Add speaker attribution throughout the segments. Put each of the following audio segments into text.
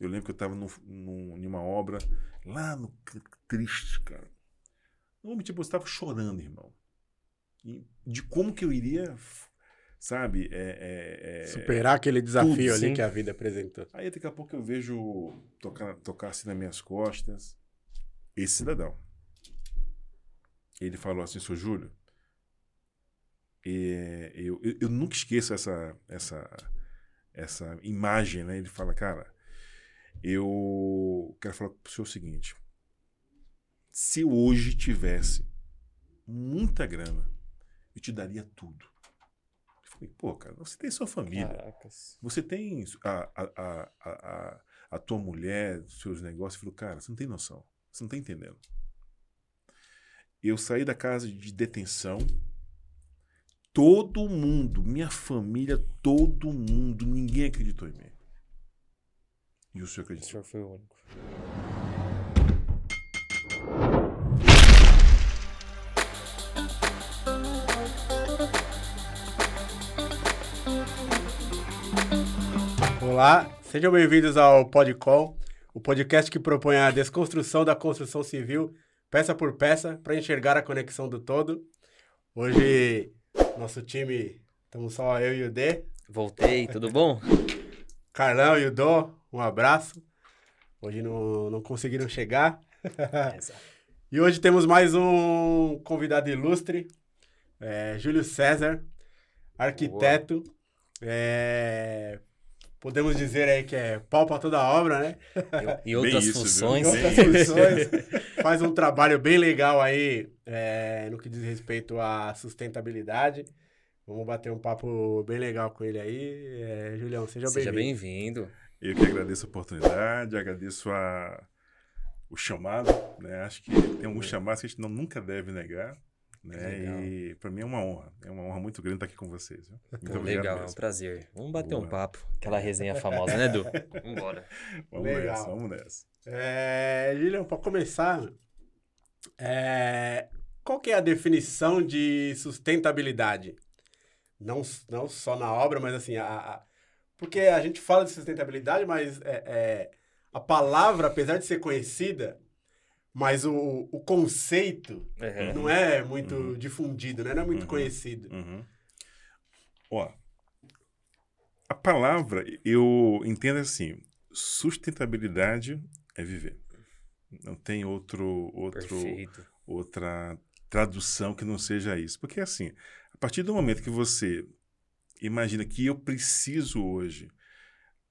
Speaker 1: Eu lembro que eu estava em uma obra lá no triste, cara. Não, tipo, eu estava chorando, irmão. E de como que eu iria, sabe? É, é, é,
Speaker 2: Superar aquele desafio tudo, ali sim. que a vida apresentou.
Speaker 1: Aí daqui a pouco eu vejo tocar, tocar assim nas minhas costas esse cidadão. Ele falou assim, seu Júlio, e, eu, eu, eu, nunca esqueço essa, essa, essa imagem, né? Ele fala, cara, eu quero falar para o senhor o seguinte: se hoje tivesse muita grana, eu te daria tudo. Eu falei, pô, cara, você tem sua família. Caracas. Você tem a, a, a, a, a tua mulher, seus negócios. Eu falei, cara, você não tem noção. Você não está entendendo. Eu saí da casa de detenção. Todo mundo, minha família, todo mundo, ninguém acreditou em mim. E o senhor?
Speaker 3: O senhor foi o único.
Speaker 2: Olá, sejam bem-vindos ao Podcom, o podcast que propõe a desconstrução da construção civil, peça por peça, para enxergar a conexão do todo. Hoje, nosso time, estamos só eu e o D.
Speaker 3: Voltei, tudo bom?
Speaker 2: Carlão e o Dó, um abraço. Hoje não, não conseguiram chegar. e hoje temos mais um convidado ilustre, é, Júlio César, arquiteto. É, podemos dizer aí que é pau para toda a obra, né?
Speaker 3: E, outras isso, funções.
Speaker 2: E outras funções. Faz um trabalho bem legal aí é, no que diz respeito à sustentabilidade. Vamos bater um papo bem legal com ele aí. É, Julião, seja bem-vindo.
Speaker 3: Seja bem-vindo.
Speaker 1: Eu que agradeço a oportunidade, agradeço a, o chamado, né? Acho que tem alguns chamados que a gente não, nunca deve negar. Né? E para mim é uma honra, é uma honra muito grande estar aqui com vocês. Viu?
Speaker 3: Muito Pô, legal, mesmo. é um prazer. Vamos bater Boa. um papo, aquela resenha famosa, né, Edu? Vambora.
Speaker 1: Vamos legal. nessa, vamos nessa.
Speaker 2: É, Lilian, para começar, é, qual que é a definição de sustentabilidade? Não, não só na obra, mas assim, a, a porque a gente fala de sustentabilidade, mas é, é, a palavra, apesar de ser conhecida, mas o, o conceito uhum. não é muito uhum. difundido, né? não é muito uhum. conhecido.
Speaker 1: Uhum. Ó, a palavra, eu entendo assim, sustentabilidade é viver. Não tem outro, outro, outra tradução que não seja isso. Porque assim, partir do momento que você imagina que eu preciso hoje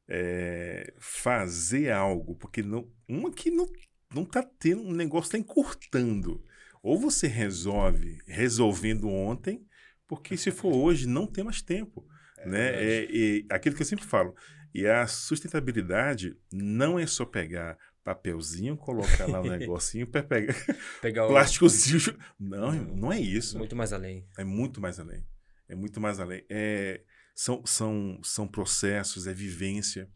Speaker 1: é, fazer algo, porque não, uma que não não está tendo, um negócio está encurtando. Ou você resolve resolvendo ontem, porque se for hoje não tem mais tempo. É né? É, é, aquilo que eu sempre falo. E a sustentabilidade não é só pegar papelzinho, colocar lá um negocinho para pegar, pegar plásticozinho. Não, não é isso.
Speaker 3: Muito mais além.
Speaker 1: É muito mais além. É muito mais além. É, são, são, são processos, é vivência.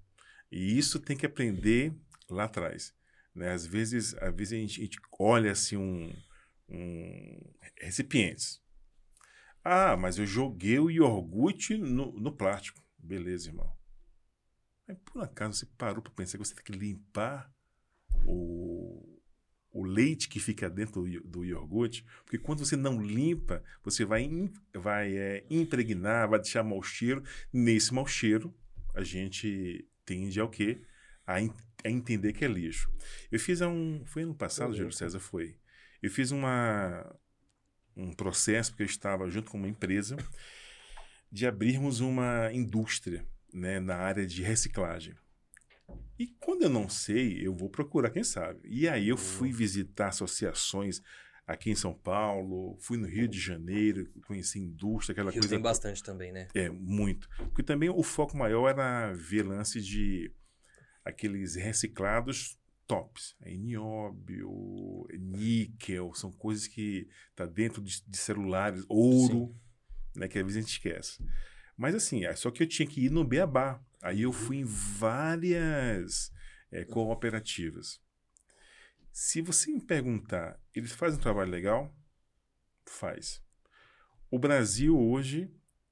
Speaker 1: E isso tem que aprender lá atrás. Né? Às vezes, às vezes a gente, a gente olha assim um, um recipientes. Ah, mas eu joguei o iogurte no, no plástico. Beleza, irmão. Mas por acaso você parou para pensar que você tem que limpar o, o leite que fica dentro do, do iogurte, porque quando você não limpa, você vai, vai é, impregnar, vai deixar mau cheiro. Nesse mau cheiro, a gente tende ao quê? A, a entender que é lixo. Eu fiz um. Foi ano passado. Júlio César? Foi. Eu fiz uma, um processo, porque eu estava junto com uma empresa, de abrirmos uma indústria né, na área de reciclagem. E quando eu não sei, eu vou procurar quem sabe. E aí eu fui visitar associações aqui em São Paulo, fui no Rio de Janeiro, conheci indústria, aquela Rio coisa.
Speaker 3: Tem bastante também, né?
Speaker 1: É, muito. Porque também o foco maior era ver lance de aqueles reciclados tops. É nióbio, níquel, são coisas que tá dentro de, de celulares, ouro, Sim. né, que às vezes a gente esquece. Mas assim, é só que eu tinha que ir no Beabá. Aí eu fui em várias é, cooperativas. Se você me perguntar, eles fazem um trabalho legal? Faz. O Brasil hoje,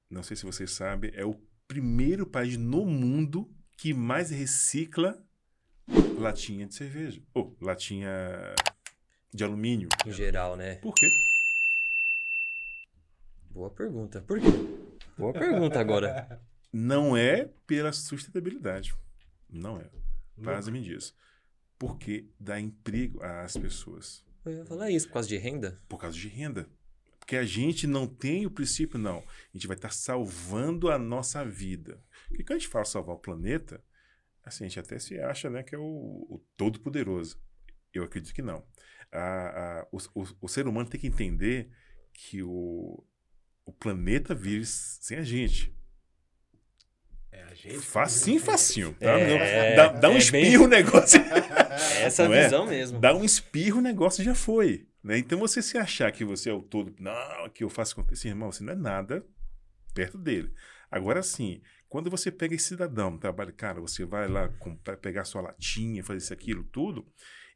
Speaker 1: não sei se vocês sabem, é o primeiro país no mundo que mais recicla latinha de cerveja. Ou latinha de alumínio.
Speaker 3: Em geral, né?
Speaker 1: Por quê?
Speaker 3: Boa pergunta. Por quê? Boa pergunta agora.
Speaker 1: Não é pela sustentabilidade. Não é. Pasme disso. Porque dá emprego às pessoas.
Speaker 3: Eu ia falar isso, por causa de renda?
Speaker 1: Por causa de renda. Porque a gente não tem o princípio, não. A gente vai estar salvando a nossa vida. Porque quando a gente fala salvar o planeta, assim, a gente até se acha né, que é o, o todo-poderoso. Eu acredito que não. A, a, o, o, o, ser humano tem que entender que o, o planeta vive sem a gente.
Speaker 2: É, a gente.
Speaker 1: Facinho, facinho. Tá?
Speaker 3: É,
Speaker 1: dá, dá um
Speaker 3: é
Speaker 1: espirro, o negócio.
Speaker 3: Essa
Speaker 1: Não é?
Speaker 3: visão mesmo.
Speaker 1: Dá um espirro, o negócio já foi. Né? Então você se achar que você é o todo, não, que eu faço acontecer, irmão, você não é nada perto dele. Agora sim, quando você pega esse cidadão, trabalha, cara, você vai lá com, pra pegar sua latinha, fazer isso, aquilo, tudo,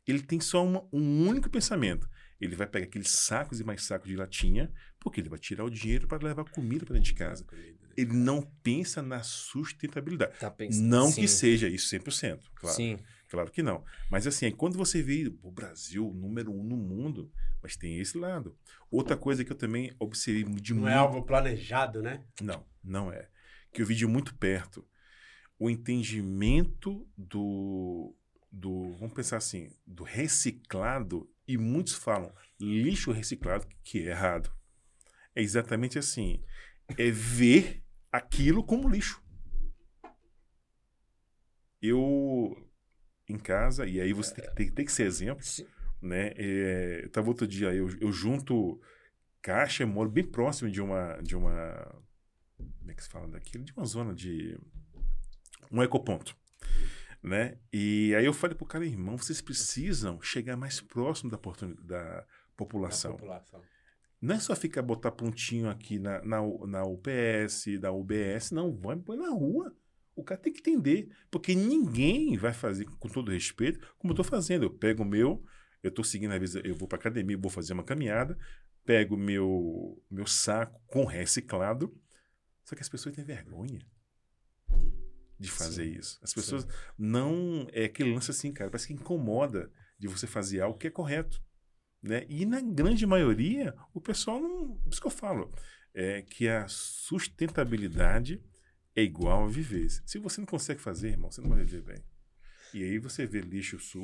Speaker 1: ele tem só uma- um único pensamento. Ele vai pegar aqueles sacos e mais sacos de latinha, porque ele vai tirar o dinheiro para levar comida para dentro de casa. Ele não pensa na sustentabilidade.
Speaker 3: Tá pensando.
Speaker 1: Não
Speaker 3: sim,
Speaker 1: que seja isso 100%, claro.
Speaker 3: Sim.
Speaker 1: Claro que não. Mas assim, quando você vê o Brasil número um no mundo, mas tem esse lado. Outra coisa que eu também observei de
Speaker 2: Não
Speaker 1: muito.
Speaker 2: é algo planejado, né?
Speaker 1: Não, não é. Que eu vi de muito perto. O entendimento do, do. Vamos pensar assim, do reciclado, e muitos falam lixo reciclado, que é errado. É exatamente assim. É ver aquilo como lixo. Eu, em casa, e aí você tem, que- tem, tem que ser exemplo,
Speaker 3: Sim.
Speaker 1: né? É, eu tava outro dia, eu, eu junto caixa, eu moro bem próximo de uma, de uma, como é que se fala daquilo? De uma zona de, um ecoponto, né? E aí eu falei pro cara, irmão, vocês precisam chegar mais próximo da, da população.
Speaker 2: Da população.
Speaker 1: Não é só ficar botar pontinho aqui na, na, na UPS, da UBS, não, vai põe na rua. O cara tem que entender, porque ninguém vai fazer, com todo respeito, como eu estou fazendo. Eu pego o meu, eu estou seguindo, às vezes eu vou para academia, vou fazer uma caminhada, pego meu meu saco com reciclado, só que as pessoas têm vergonha de fazer
Speaker 3: Sim,
Speaker 1: isso. As pessoas não. É aquele lance assim, cara, parece que incomoda de você fazer algo que é correto. Né? E na grande maioria, o pessoal não. Por isso que eu falo, é que a sustentabilidade é igual a viver. Se você não consegue fazer, irmão, você não vai viver bem. E aí você vê lixo su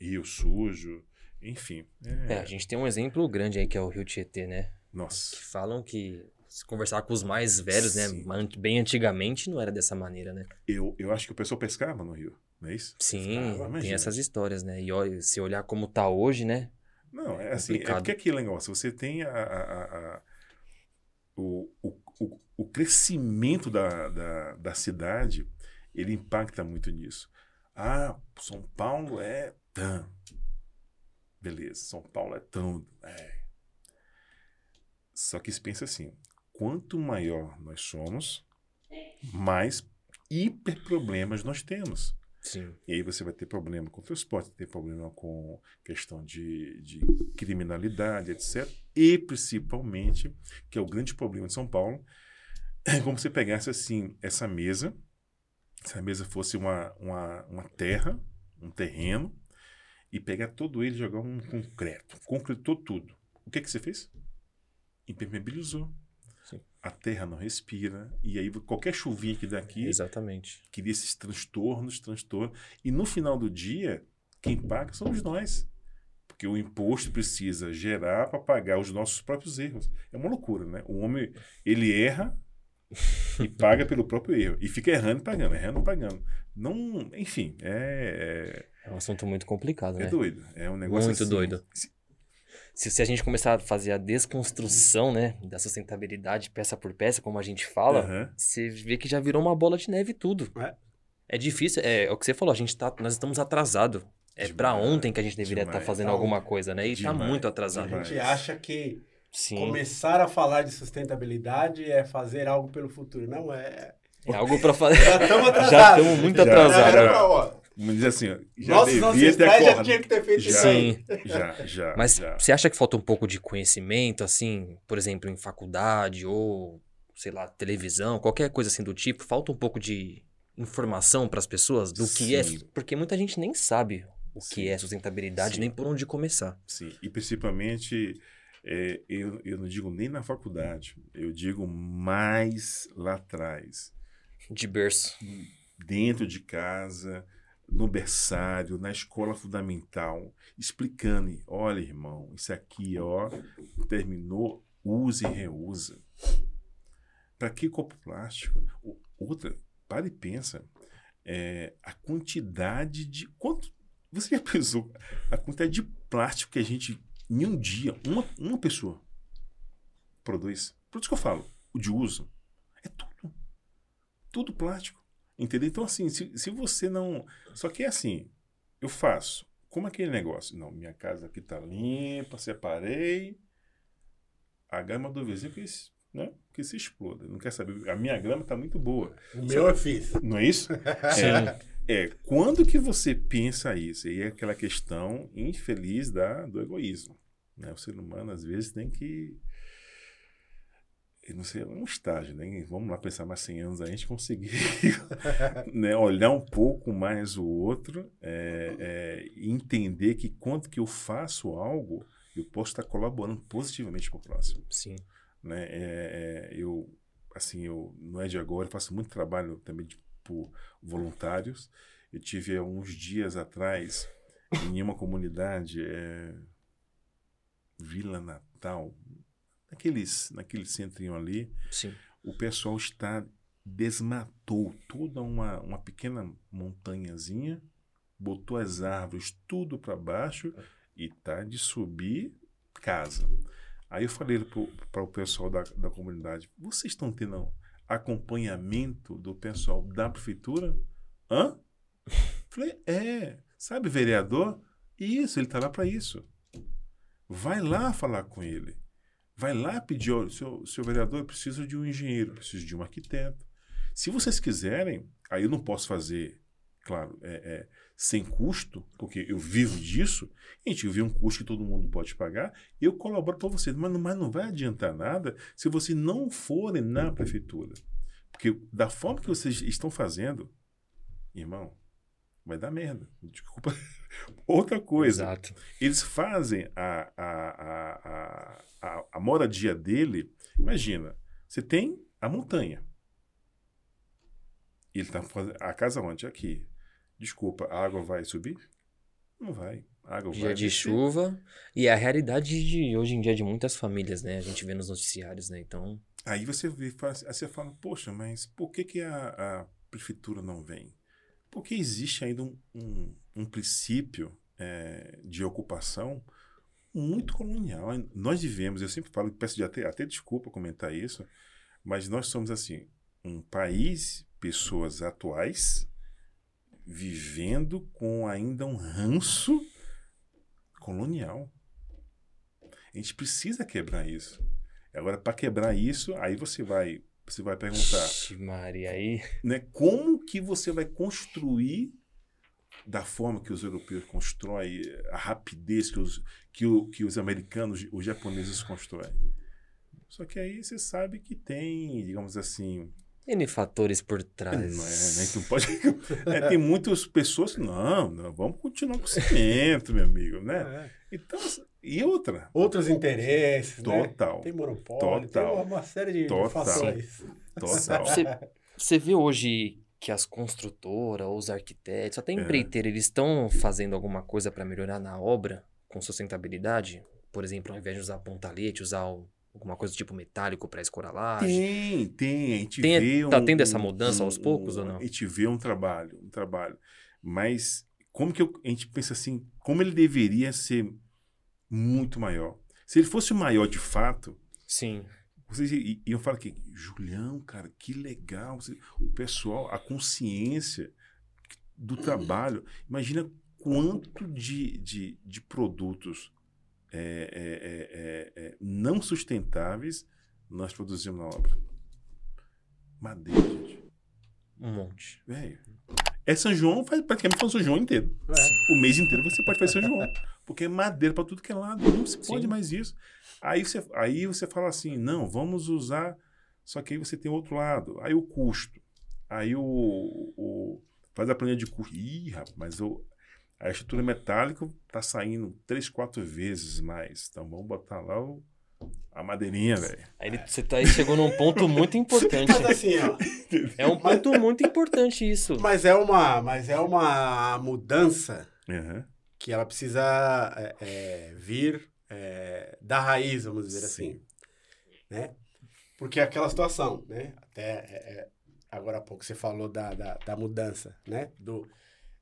Speaker 1: eh, rio sujo, enfim. É,
Speaker 3: É, a gente tem um exemplo grande aí que é o Rio Tietê, né? Que
Speaker 1: Nossa.
Speaker 3: falam que se conversar com os mais velhos, né?
Speaker 1: Sim.
Speaker 3: an- Bem antigamente não era dessa maneira, né?
Speaker 1: Eu, eu acho que o pessoal pescava no rio, não é isso?
Speaker 3: Sim,
Speaker 1: Pescava,
Speaker 3: tem essas histórias, né? E olha, se olhar como tá hoje, né?
Speaker 1: Não, é assim, é
Speaker 3: complicado.
Speaker 1: porque aquele negócio, você tem a, a- a- o, o, o crescimento da, da, da cidade, ele impacta muito nisso. Ah, São Paulo é tão. Beleza, São Paulo é tão. É. Só que se pensa assim, quanto maior nós somos, mais hiperproblemas nós temos.
Speaker 3: Sim.
Speaker 1: E aí você vai ter problema com transporte, ter problema com questão de, de criminalidade, etc. E principalmente, que é o grande problema de São Paulo, é como se pegasse assim essa mesa, se a mesa fosse uma, uma, uma terra, um terreno, e pegar todo ele e jogar um concreto. Concretou tudo. O que, que você fez? Impermeabilizou. A terra não respira, e aí qualquer chuvinha que dá aqui,
Speaker 3: Exatamente.
Speaker 1: cria esses transtornos, transtornos. E no final do dia, quem paga somos nós. Porque o imposto precisa gerar para pagar os nossos próprios erros. É uma loucura, né? O homem, ele erra e paga pelo próprio erro. E fica errando e pagando, errando e pagando. Não, enfim, é,
Speaker 3: É um assunto muito complicado,
Speaker 1: é, é
Speaker 3: né?
Speaker 1: doido. É um negócio
Speaker 3: Muito
Speaker 1: assim,
Speaker 3: doido.
Speaker 1: Se-
Speaker 3: Se, a gente começar a fazer a desconstrução, né, da sustentabilidade peça por peça, como a gente fala,
Speaker 1: Aham.
Speaker 3: você vê que já virou uma bola de neve tudo.
Speaker 2: É.
Speaker 3: É difícil, é, é o que você falou, a gente tá, nós estamos atrasados. É pra
Speaker 1: Demais,
Speaker 3: ontem que a gente deveria estar
Speaker 1: demais.
Speaker 3: fazendo
Speaker 2: Tá
Speaker 3: alguma coisa, né? E tá
Speaker 1: Demais,
Speaker 3: muito
Speaker 2: A
Speaker 3: atrasado.
Speaker 1: demais.
Speaker 2: gente acha que
Speaker 3: Sim.
Speaker 2: começar a falar de sustentabilidade é fazer algo pelo futuro. Não é.
Speaker 3: É algo pra fazer.
Speaker 2: Já estamos atrasados.
Speaker 3: Já estamos muito atrasados.
Speaker 1: Dizer assim, já
Speaker 2: Nossos
Speaker 1: devia
Speaker 2: ancestrais já tinham que ter feito
Speaker 1: Já.
Speaker 2: isso.
Speaker 3: Sim.
Speaker 1: Já, já.
Speaker 3: Mas
Speaker 1: já.
Speaker 3: você acha que falta um pouco de conhecimento, assim, por exemplo, em faculdade ou, sei lá, televisão, qualquer coisa assim do tipo? Falta um pouco de, informação para as pessoas do que é,
Speaker 1: Sim.
Speaker 3: porque muita gente nem sabe o que
Speaker 1: Sim.
Speaker 3: é sustentabilidade,
Speaker 1: Sim.
Speaker 3: nem por onde começar.
Speaker 1: Sim, e principalmente, é, eu, eu não digo nem na faculdade, eu digo mais lá atrás,
Speaker 3: De berço.
Speaker 1: dentro de casa, no berçário, na escola fundamental, explicando, olha irmão, isso aqui, ó, terminou, use e reusa. Para que copo plástico? Outra, para e pensa, é, a quantidade de... Quanto, você já pensou a quantidade de plástico que a gente, em um dia, uma, uma pessoa produz? Por isso que eu falo, o de uso, é tudo. Tudo plástico. Entendeu? Então, assim, se, se você não. Só que é assim, eu faço. Como aquele negócio? Não, minha casa aqui tá limpa, separei. A grama do vizinho que, se- né, que se exploda. Não quer saber. A minha grama tá muito boa.
Speaker 2: O meu eu fiz.
Speaker 1: Não é isso?
Speaker 3: Sim.
Speaker 1: É, quando que você pensa isso? E é aquela questão infeliz da, do egoísmo. Né? O ser humano, às vezes, tem que. Não sei, é um estágio, né? Vamos lá pensar mais 100 anos a gente conseguir né, olhar um pouco mais o outro é, é, e entender que quando que eu faço algo, eu posso estar colaborando positivamente para o próximo
Speaker 3: Sim.
Speaker 1: né? É, é, eu, assim, eu não é de agora, eu faço muito trabalho também de, por voluntários. Eu tive há uns dias atrás em uma comunidade, é, Vila Natal, naqueles, naquele centrinho ali,
Speaker 3: Sim.
Speaker 1: o pessoal está desmatou toda uma, uma pequena montanhazinha, botou as árvores tudo para baixo e tá de subir casa. Aí eu falei para o pessoal da, da comunidade: vocês estão tendo acompanhamento do pessoal da prefeitura? Hã? Falei: é. Sabe, vereador? Isso, ele está lá para isso. Vai lá falar com ele. Vai lá pedir: olha, seu, seu vereador, eu preciso de um engenheiro, preciso de um arquiteto. Se vocês quiserem, aí eu não posso fazer, claro, é, é, sem custo, porque eu vivo disso. Gente, eu vi um custo que todo mundo pode pagar, eu colaboro para vocês, mas mas não vai adiantar nada se vocês não forem na prefeitura. Porque da forma que vocês estão fazendo, irmão, vai dar merda. Desculpa. Outra coisa,
Speaker 3: Exato.
Speaker 1: eles fazem a, a, a, a, moradia dele. Imagina, você tem a montanha. Ele tá fazendo. A casa onde? Aqui. Desculpa, a água vai subir? Não vai. A água
Speaker 3: Dia
Speaker 1: vai
Speaker 3: de
Speaker 1: descer.
Speaker 3: chuva. E é a realidade de hoje em dia de muitas famílias, né? A gente vê nos noticiários, né? Então,
Speaker 1: Aí você vê, fala assim- aí você fala, poxa, mas por que, que a, a prefeitura não vem? Porque existe ainda um, um, um princípio é, de ocupação muito colonial. Nós vivemos, eu sempre falo, peço de até, até desculpa comentar isso, mas nós somos assim, um país, pessoas atuais, vivendo com ainda um ranço colonial. A gente precisa quebrar isso. Agora, para quebrar isso, aí você vai, você vai perguntar,
Speaker 3: Ixi, Maria, aí.
Speaker 1: né, como que você vai construir da forma que os europeus constroem, a rapidez que os, que, o, que os americanos, os japoneses constroem. Só que aí você sabe que tem, digamos assim,
Speaker 3: N fatores por
Speaker 1: não
Speaker 3: trás.
Speaker 1: é, né, que não pode, é, tem muitas pessoas que não, não, vamos continuar com o cimento, meu amigo, né?
Speaker 2: É.
Speaker 1: Então, e outra,
Speaker 2: Outros interesses, né?
Speaker 1: total,
Speaker 2: Tem monopólio,
Speaker 1: Total.
Speaker 2: tem uma série de, de
Speaker 1: Total.
Speaker 2: fatores.
Speaker 1: total.
Speaker 3: Você, você vê hoje que as construtoras, os arquitetos, até
Speaker 1: É.
Speaker 3: empreiteiros, eles estão fazendo alguma coisa para melhorar na obra com sustentabilidade? Por exemplo, ao invés de usar pontalete, usar o- alguma coisa tipo metálico para escoralagem?
Speaker 1: Tem, tem. A gente
Speaker 3: Tem-
Speaker 1: vê
Speaker 3: tá
Speaker 1: um-
Speaker 3: tendo essa
Speaker 1: um-
Speaker 3: mudança aos
Speaker 1: um-
Speaker 3: poucos
Speaker 1: um-
Speaker 3: ou não?
Speaker 1: A gente vê um trabalho, um trabalho. Mas como que eu- a gente pensa assim, como ele deveria ser muito maior? Se ele fosse maior de fato,
Speaker 3: Sim.
Speaker 1: Vocês i- iam falar que, Julião, cara, que legal. você- O pessoal, a consciência do trabalho. Imagina quanto de, de, de produtos é, é, é, é, é, não sustentáveis nós produzimos na obra. Madeira, gente.
Speaker 3: Um monte.
Speaker 1: Velho. É São João, faz, praticamente faz São João inteiro.
Speaker 2: É.
Speaker 1: O mês inteiro você pode fazer São João. Porque é madeira para tudo que é lado. Não se pode
Speaker 3: Sim.
Speaker 1: mais isso. Aí você, aí você fala assim, não, vamos usar. Só que aí você tem outro lado. Aí o custo. Aí o, o faz a planilha de custo. Ih, rapaz, mas o, a estrutura metálica tá saindo três, quatro vezes mais. Então vamos botar lá o, a madeirinha, velho.
Speaker 3: Aí você tá, aí chegou num ponto muito importante.
Speaker 2: Mas assim, ó.
Speaker 3: É um ponto muito importante isso.
Speaker 2: Mas é uma, mas é uma mudança
Speaker 1: Aham.
Speaker 2: que ela precisa é, é, vir é, da raiz, vamos dizer
Speaker 1: Sim.
Speaker 2: assim. Né? Porque é aquela situação, né? Até é, é, agora há pouco você falou da, da, da mudança, né? Do,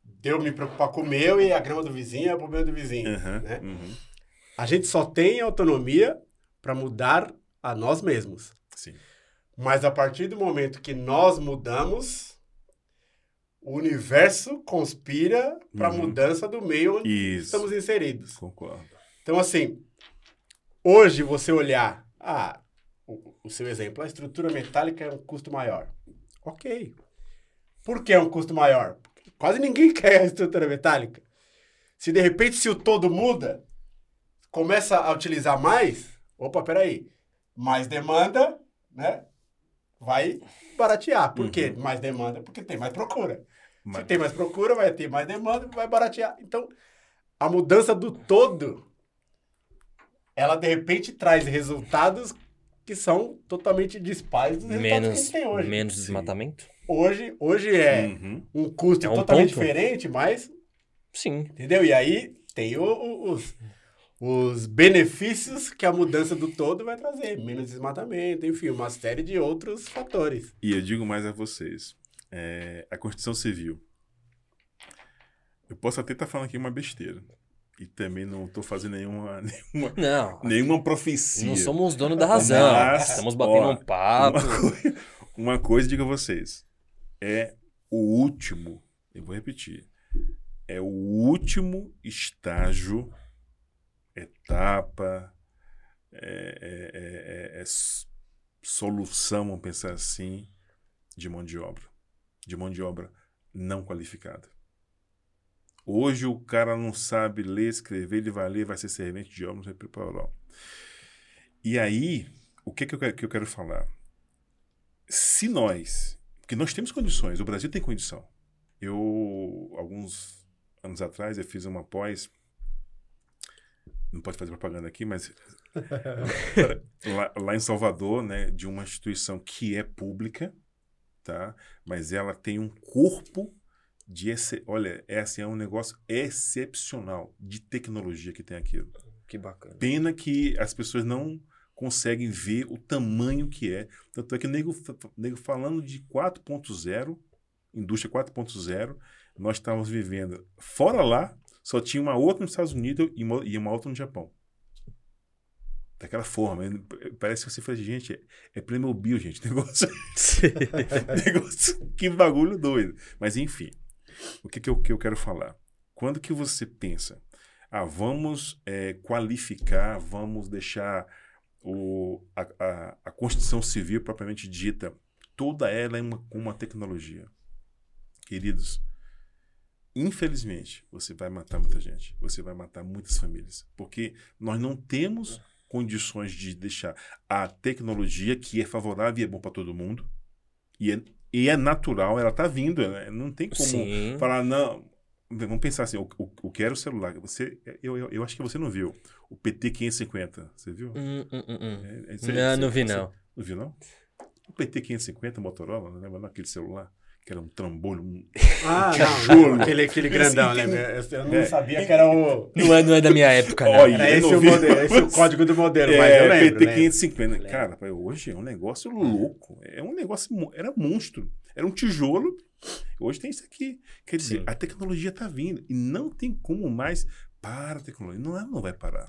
Speaker 2: de eu me preocupar com o meu e a grama do vizinho é o problema do vizinho.
Speaker 1: Aham.
Speaker 2: Né?
Speaker 1: Uhum.
Speaker 2: A gente só tem autonomia para mudar a nós mesmos.
Speaker 1: Sim.
Speaker 2: Mas a partir do momento que nós mudamos, o universo conspira para a
Speaker 1: Uhum.
Speaker 2: mudança do meio onde
Speaker 1: Isso.
Speaker 2: estamos inseridos.
Speaker 1: Concordo.
Speaker 2: Então, assim, hoje você olhar, ah, o, o seu exemplo, a estrutura metálica é um custo maior. Ok. Por que é um custo maior? Quase ninguém quer a estrutura metálica. Se de repente, se o todo muda, começa a utilizar mais, opa, peraí, mais demanda, né? Vai baratear. Por quê?
Speaker 1: Uhum.
Speaker 2: Mais demanda, porque tem mais procura. Se
Speaker 1: Mas,
Speaker 2: tem mais procura, vai ter mais demanda, vai baratear. Então, a mudança do todo, ela de repente traz resultados que são totalmente dispares dos resultados que a
Speaker 3: Menos,
Speaker 2: gente tem hoje.
Speaker 3: menos desmatamento?
Speaker 2: Hoje, hoje é
Speaker 1: Uhum.
Speaker 2: um custo
Speaker 3: É um
Speaker 2: totalmente
Speaker 3: ponto.
Speaker 2: diferente, mas,
Speaker 3: Sim.
Speaker 2: entendeu? E aí tem o- o- os, os benefícios que a mudança do todo vai trazer. Menos desmatamento, enfim, uma série de outros fatores.
Speaker 1: E eu digo mais a vocês. é, a Constituição Civil. Eu posso até estar falando aqui uma besteira. E também não estou fazendo nenhuma, nenhuma,
Speaker 3: Não,
Speaker 1: nenhuma profecia.
Speaker 3: não somos donos da razão.
Speaker 1: Mas,
Speaker 3: Estamos batendo
Speaker 1: ó,
Speaker 3: um papo.
Speaker 1: Uma, coi- uma coisa, digo a vocês. É o último, eu vou repetir, é o último estágio, etapa, é, é- é- é- é solução, vamos pensar assim, de mão de obra. De mão de obra não qualificada. Hoje o cara não sabe ler, escrever, ele vai ler, vai ser servente de não sei preparar. E aí, o que, que, eu quero, que eu quero falar? Se nós, porque nós temos condições, o Brasil tem condição. Eu, alguns anos atrás, eu fiz uma pós, não pode fazer propaganda aqui, mas lá, lá em Salvador, né, de uma instituição que é pública, tá? Mas ela tem um corpo de esse, olha, é assim, é um negócio excepcional de tecnologia que tem aquilo.
Speaker 3: Que bacana.
Speaker 1: Pena que as pessoas não conseguem ver o tamanho que é. Tanto é que o nego, nego falando de 4.0, indústria 4.0, nós estávamos vivendo fora lá, só tinha uma outra nos Estados Unidos e uma, e uma outra no Japão. Daquela forma. Parece que você fala, gente, é, é Playmobil, gente. Negócio, negócio, que bagulho doido. Mas enfim, o que, que, eu, que eu quero falar? Quando que você pensa, ah, vamos é, qualificar, vamos deixar o, a, a, a Constituição Civil propriamente dita, toda ela é uma, uma tecnologia. Queridos, infelizmente, você vai matar muita gente, você vai matar muitas famílias, porque nós não temos condições de deixar a tecnologia que é favorável e é bom para todo mundo, e é, e é natural, ela está vindo, né? não tem como
Speaker 3: Sim.
Speaker 1: falar, não. Vamos pensar assim, o, o, o que era o celular? Você, eu, eu, eu acho que você não viu. O PT 550, você viu?
Speaker 3: Hum, hum, hum, hum.
Speaker 1: É, é, você-
Speaker 3: Não,
Speaker 1: você-
Speaker 3: não vi,
Speaker 1: você-
Speaker 3: não.
Speaker 1: Não viu, não? O PT 550 Motorola, não lembra não? aquele celular? Que era um trambolho. Um...
Speaker 2: Ah,
Speaker 1: Tijolo.
Speaker 2: não, aquele, aquele grandão, né? Eu, não
Speaker 1: É.
Speaker 2: sabia que era o...
Speaker 3: Não é, não é da minha época, não.
Speaker 1: Olha,
Speaker 2: Era
Speaker 1: eu
Speaker 2: esse o modelo, esse o código do modelo, mas eu
Speaker 1: É,
Speaker 2: lembro.
Speaker 1: PT
Speaker 2: né?
Speaker 1: 550.
Speaker 2: Lembro.
Speaker 1: Cara, pai, hoje é um negócio louco. É um negócio. Era monstro. Era um tijolo. Hoje tem isso aqui. Quer dizer,
Speaker 3: Sim.
Speaker 1: a tecnologia está vindo. E não tem como mais para a tecnologia. Não, ela não vai parar.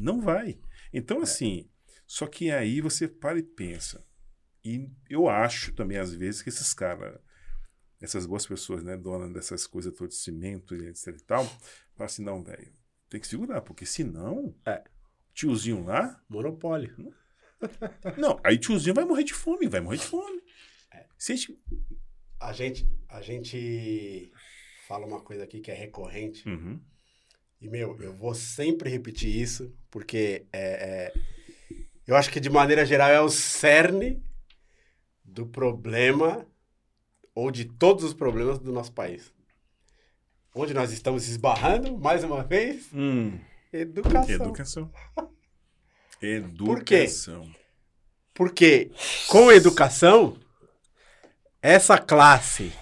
Speaker 1: Não vai. Então,
Speaker 2: É.
Speaker 1: assim. Só que aí você para e pensa. E eu acho também, às vezes, que esses caras, essas boas pessoas, né, donas dessas coisas todas de cimento e etc e tal, falam assim: não, velho, tem que segurar, porque senão.
Speaker 2: É.
Speaker 1: Tiozinho lá,
Speaker 2: Monopólio.
Speaker 1: não, aí tiozinho vai morrer de fome, vai morrer de fome. Se a gente...
Speaker 2: A gente, a gente fala uma coisa aqui que é recorrente.
Speaker 1: Uhum.
Speaker 2: E, meu, eu vou sempre repetir isso, porque é, é, eu acho que, de maneira geral, é o cerne do problema ou de todos os problemas do nosso país. Onde nós estamos esbarrando, mais uma vez,
Speaker 1: Hum,
Speaker 2: educação.
Speaker 1: educação. Educação.
Speaker 2: Por quê? Porque com educação, essa classe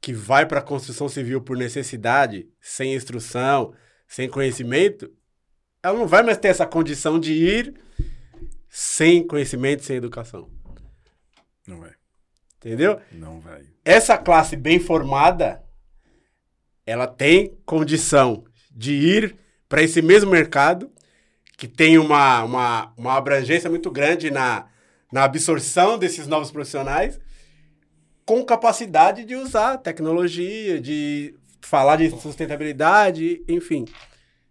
Speaker 2: que vai para a construção civil por necessidade, sem instrução, sem conhecimento, ela não vai mais ter essa condição de ir sem conhecimento, sem educação.
Speaker 1: Não vai.
Speaker 2: Entendeu?
Speaker 1: Não vai.
Speaker 2: Essa classe bem formada, ela tem condição de ir para esse mesmo mercado, que tem uma, uma, uma abrangência muito grande na, na absorção desses novos profissionais, com capacidade de usar tecnologia, de falar de sustentabilidade, enfim.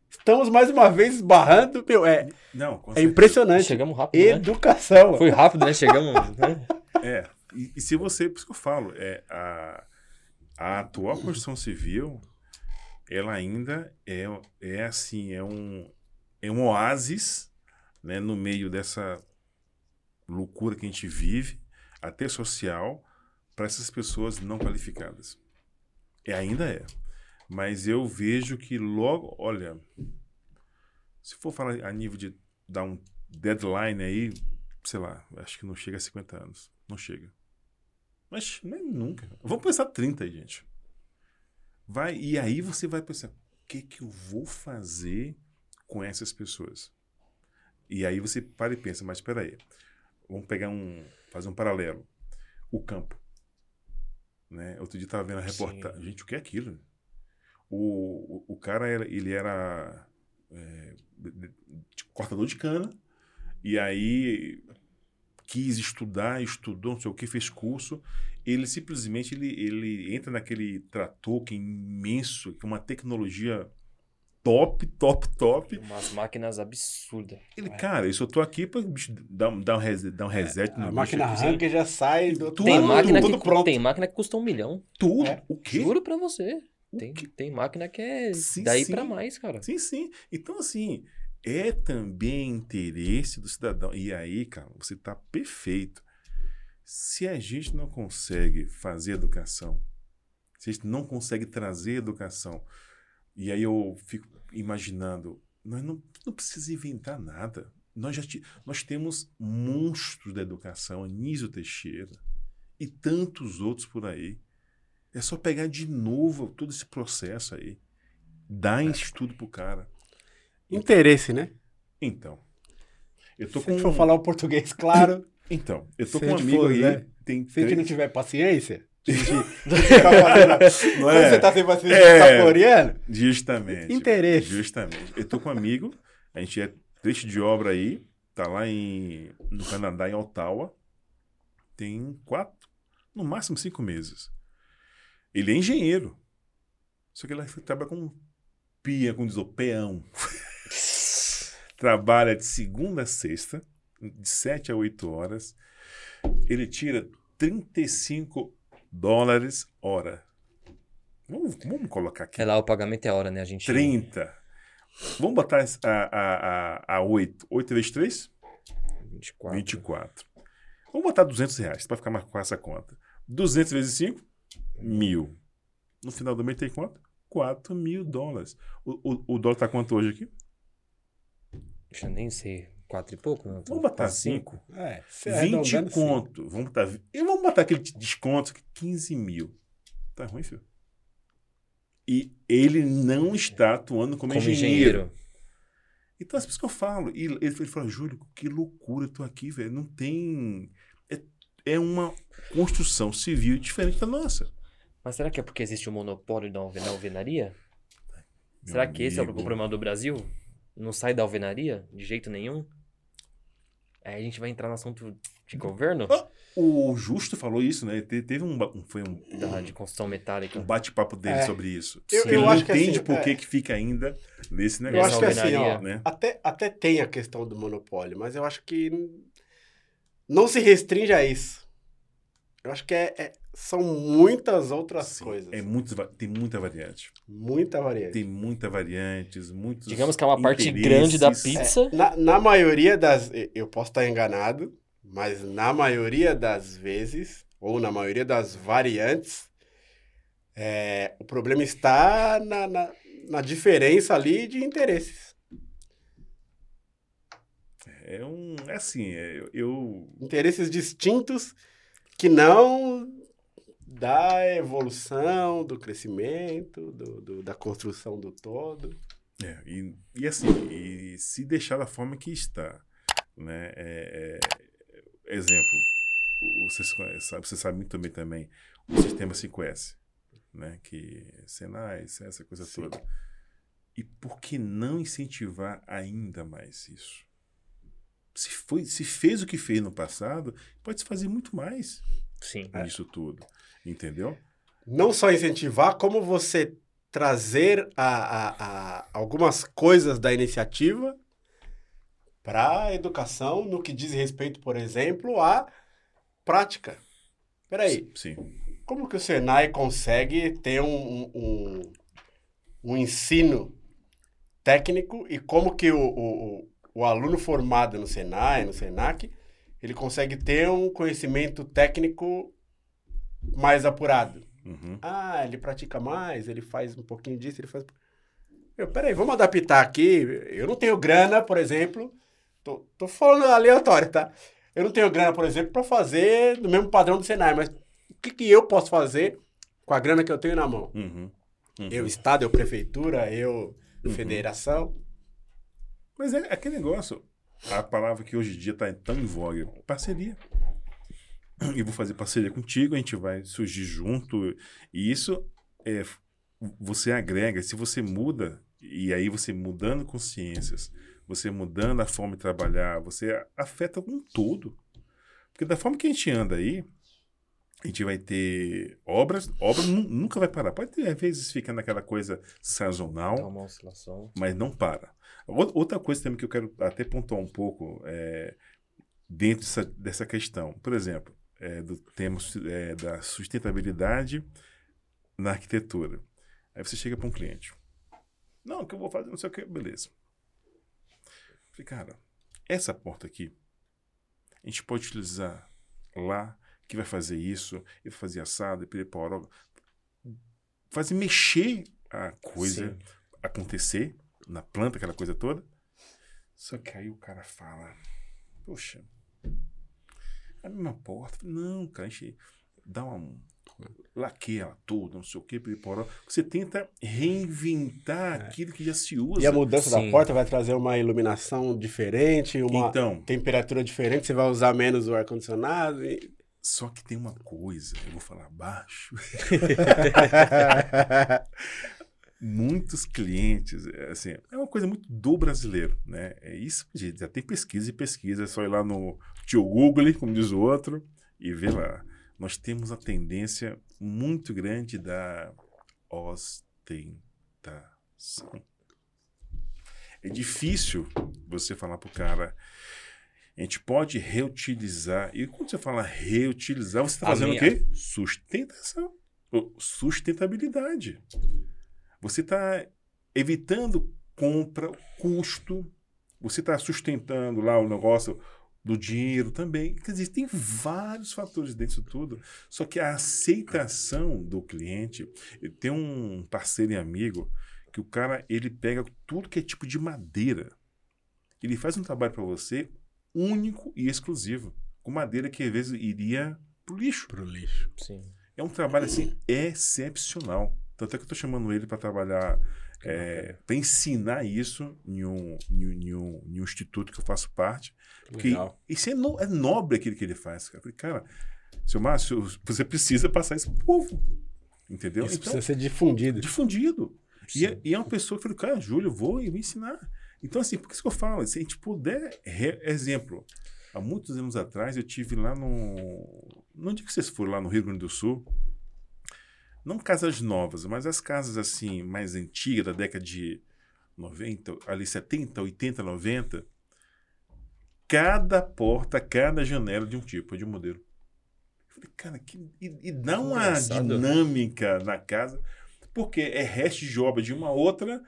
Speaker 2: Estamos mais uma vez esbarrando, meu, é,
Speaker 1: Não,
Speaker 2: é impressionante.
Speaker 3: Chegamos rápido, né?
Speaker 2: Educação.
Speaker 3: Foi rápido, né? Chegamos. Né?
Speaker 1: É. E, e se você, por isso que eu falo, é, a, a atual construção civil, ela ainda é, é assim, é um, é um oásis né, no meio dessa loucura que a gente vive, até social, para essas pessoas não qualificadas. E ainda é. Mas eu vejo que logo, olha, se for falar a nível de dar um deadline aí, sei lá, acho que não chega a 50 anos. Não chega. Mas nem nunca. Vamos pensar 30, gente. Vai, e aí você vai pensar, o que que eu vou fazer com essas pessoas? E aí você para e pensa, mas espera aí. Vamos pegar um, fazer um paralelo. O campo. Né? Outro dia estava vendo a reportagem. Gente, o que é aquilo? O, o, o cara, era, ele era é, de- de- de- cortador de cana. E aí quis estudar, estudou, não sei o que, fez curso. Ele simplesmente ele, ele entra naquele trator que é imenso, que é uma tecnologia top, top, top.
Speaker 3: Umas máquinas absurdas.
Speaker 1: Ele, cara, eu só tô aqui pra dar, um- dar, um, reset, dar um reset
Speaker 2: A
Speaker 1: no
Speaker 2: máquina
Speaker 1: bicho aqui,
Speaker 2: arranca já sai do
Speaker 1: Tudo,
Speaker 3: Tem máquina,
Speaker 2: tudo
Speaker 3: que,
Speaker 2: pronto.
Speaker 3: tem máquina que custa um milhão.
Speaker 1: Tudo.
Speaker 2: É.
Speaker 1: O quê?
Speaker 3: Juro pra você.
Speaker 1: O
Speaker 3: Tem,
Speaker 1: quê?
Speaker 3: tem máquina que é
Speaker 1: Sim,
Speaker 3: daí
Speaker 1: sim.
Speaker 3: pra mais, cara.
Speaker 1: Sim, sim. Então, assim, é também interesse do cidadão. E aí, cara, você tá perfeito. Se a gente não consegue fazer educação, se a gente não consegue trazer educação, e aí eu fico imaginando, nós não, não precisa inventar nada. Nós já nós temos monstros da educação, Anísio Teixeira e tantos outros por aí. É só pegar de novo todo esse processo aí. Dar estudo pro cara.
Speaker 2: Interesse, né?
Speaker 1: Então. Eu tô
Speaker 2: Se
Speaker 1: com
Speaker 2: a gente for falar o português claro,
Speaker 1: Então, eu tô
Speaker 2: Se
Speaker 1: com um amigo
Speaker 2: for,
Speaker 1: aí,
Speaker 2: né?
Speaker 1: tem
Speaker 2: se a gente não tiver paciência, gente fazendo...
Speaker 1: Não
Speaker 2: Quando
Speaker 1: é?
Speaker 2: você tá sem paciência,
Speaker 1: É.
Speaker 2: tá floreando,
Speaker 1: Justamente.
Speaker 2: Interesse.
Speaker 1: Justamente. Eu tô com um amigo, a gente é trecho de obra aí, tá lá em, no Canadá, em Ottawa. Tem quatro, no máximo cinco meses. Ele é engenheiro. Só que ele trabalha com pia, como diz o peão. Trabalha de segunda a sexta, de 7 a 8 horas. Ele tira 35 dólares hora. Vamos, vamos colocar aqui.
Speaker 3: É lá, o pagamento é hora, né? A gente.
Speaker 1: 30. Vamos botar a, a, a, a 8. 8 vezes 3?
Speaker 3: 24.
Speaker 1: 24. Vamos botar 200 reais para ficar mais com essa conta. 200 vezes 5? Mil. No final do mês tem quanto? 4 mil dólares. O, o, o dólar tá quanto hoje aqui?
Speaker 3: Deixa eu nem sei. Quatro e pouco? Não,
Speaker 1: Vamos botar
Speaker 3: quase
Speaker 1: 5.
Speaker 2: é, você
Speaker 1: 20
Speaker 2: arredondando, sim.
Speaker 1: conto. Vamos botar, e vamos botar aquele desconto que 15 mil. Tá ruim, filho? E ele não está atuando como,
Speaker 3: Como
Speaker 1: engenheiro.
Speaker 3: engenheiro.
Speaker 1: Então, é por isso que eu falo. E ele, ele falou, Júlio, que loucura, eu tô aqui, velho. Não tem. É, é uma construção civil diferente da nossa.
Speaker 3: Mas será que é porque existe o monopólio da alve- da alvenaria?
Speaker 1: Meu
Speaker 3: será que esse é o
Speaker 1: amigo.
Speaker 3: problema do Brasil? Não sai da alvenaria de jeito nenhum? Aí a gente vai entrar no assunto de governo?
Speaker 1: Ah, O Justo falou isso, né? Te- Teve um, um- foi um,
Speaker 3: Da, de construção metálica.
Speaker 1: um bate-papo dele
Speaker 2: É.
Speaker 1: sobre isso.
Speaker 2: Eu-
Speaker 1: ele
Speaker 2: eu
Speaker 1: não
Speaker 2: acho que
Speaker 1: entende
Speaker 2: assim,
Speaker 1: por
Speaker 2: é.
Speaker 1: que, que fica ainda nesse
Speaker 2: Eu
Speaker 1: negócio.
Speaker 2: acho que assim, ó,
Speaker 3: alvenaria,
Speaker 1: né?
Speaker 2: até, até tem a questão do monopólio, mas eu acho que não se restringe a isso. Eu acho que é, é- são muitas outras
Speaker 1: Sim,
Speaker 2: coisas.
Speaker 1: É muitos tem muita variante.
Speaker 2: Muita variante.
Speaker 1: Tem muita variantes, muitos.
Speaker 3: Digamos que é uma parte grande da pizza.
Speaker 2: Na, na maioria das. Eu posso estar enganado, mas na maioria das vezes, ou na maioria das variantes, é, o problema está na, na, na diferença ali de interesses.
Speaker 1: É um. É assim, é, eu.
Speaker 2: Interesses distintos que não da evolução, do crescimento, do, do- da construção do todo.
Speaker 1: É, e, e assim, e se deixar da forma que está, né? É, é, exemplo, você sabe, você sabe muito bem também o sistema 5S, né? Que Senai, essa coisa
Speaker 2: Sim.
Speaker 1: toda. E por que não incentivar ainda mais isso? Se, foi, se fez o que fez no passado, pode se fazer muito mais
Speaker 3: Sim.
Speaker 1: Nisso tudo. Entendeu?
Speaker 2: Não só incentivar, como você trazer a, a- a- algumas coisas da iniciativa para a educação no que diz respeito, por exemplo, à prática. Peraí,
Speaker 1: Sim.
Speaker 2: como que o Senai consegue ter um, um, um- ensino técnico e como que o, o, o- o aluno formado no Senai, no Senac, ele consegue ter um conhecimento técnico mais apurado?
Speaker 1: Uhum.
Speaker 2: Ah, ele pratica mais, ele faz um pouquinho disso, ele faz... Eu, peraí, vamos adaptar aqui. Eu não tenho grana, por exemplo. Tô, tô falando aleatório, tá? Eu não tenho grana, por exemplo, para fazer do mesmo padrão do Senai, mas o que, que eu posso fazer com a grana que eu tenho na mão?
Speaker 1: Uhum. Uhum.
Speaker 2: Eu, Estado, eu, Prefeitura, eu,
Speaker 1: Uhum.
Speaker 2: Federação.
Speaker 1: Mas é aquele negócio. A palavra que hoje em dia está tão em voga, parceria. Eu vou fazer parceria contigo, a gente vai surgir junto. E isso é você agrega, se você muda, e aí você mudando consciências, você mudando a forma de trabalhar, você afeta um todo. Porque da forma que a gente anda aí, a gente vai ter obras, obra nu- nunca vai parar. Pode ter, às vezes, fica naquela coisa sazonal,
Speaker 3: oscilação.
Speaker 1: mas não para. Ou- Outra coisa também que eu quero até pontuar um pouco é, dentro dessa, dessa questão, por exemplo, é, do tema é, da sustentabilidade na arquitetura. Aí você chega para um cliente. Não, o que eu vou fazer, não sei o que, beleza. Eu Falei, cara, essa porta aqui, a gente pode utilizar lá, que vai fazer isso, e vai fazer assado, e piripora, fazer mexer a coisa
Speaker 3: Sim.
Speaker 1: acontecer na planta, aquela coisa toda. Só que aí o cara fala, poxa, a mesma porta. Não, cara, a gente dá uma. laqueia ela toda, não sei o que, piriporó. Você tenta reinventar aquilo que já se usa.
Speaker 2: E a mudança
Speaker 3: Sim.
Speaker 2: da porta vai trazer uma iluminação diferente, uma
Speaker 1: Então,
Speaker 2: temperatura diferente, você vai usar menos o ar-condicionado. E...
Speaker 1: só que tem uma coisa, eu vou falar baixo. muitos clientes, é, assim, é uma coisa muito do brasileiro, né? É isso, gente, já tem pesquisa e pesquisa, é só ir lá no tio Google, como diz o outro, e ver lá. Nós temos a tendência muito grande da ostentação. É difícil você falar pro cara, a gente pode reutilizar. E quando você fala reutilizar, você está fazendo
Speaker 3: minha-
Speaker 1: o quê? Sustentação. Sustentabilidade. Você está evitando compra, custo. Você está sustentando lá o negócio do dinheiro também. Quer dizer, tem vários fatores dentro disso tudo. Só que a aceitação do cliente. Tem um parceiro e amigo que o cara ele pega tudo que é tipo de madeira. Ele faz um trabalho para você único e exclusivo. Com madeira que às vezes iria pro lixo.
Speaker 2: Pro lixo.
Speaker 3: Sim.
Speaker 1: É um trabalho assim excepcional. Tanto é que eu estou chamando ele para trabalhar, para ensinar isso em um, em, um, em, um, instituto que eu faço parte. Porque
Speaker 2: Legal.
Speaker 1: isso é, no- é nobre aquilo que ele faz. Cara. Eu falei, cara, seu Márcio, você precisa passar isso pro povo. Entendeu?
Speaker 2: Isso
Speaker 1: Então,
Speaker 2: precisa ser difundido.
Speaker 1: difundido. E é, e é uma pessoa que falei, cara, Júlio, eu vou, eu vou ensinar. Então, assim, por isso que eu falo, se a gente puder, exemplo, há muitos anos atrás eu tive lá no. Não digo que vocês foram lá no Rio Grande do Sul, não casas novas, mas as casas assim, mais antigas, da década de 90, ali 70, 80, 90, cada porta, cada janela de um tipo, de um modelo. Eu falei, cara, que, e, e dá uma
Speaker 3: Engraçado.
Speaker 1: dinâmica na casa, porque é resto de obra de uma outra.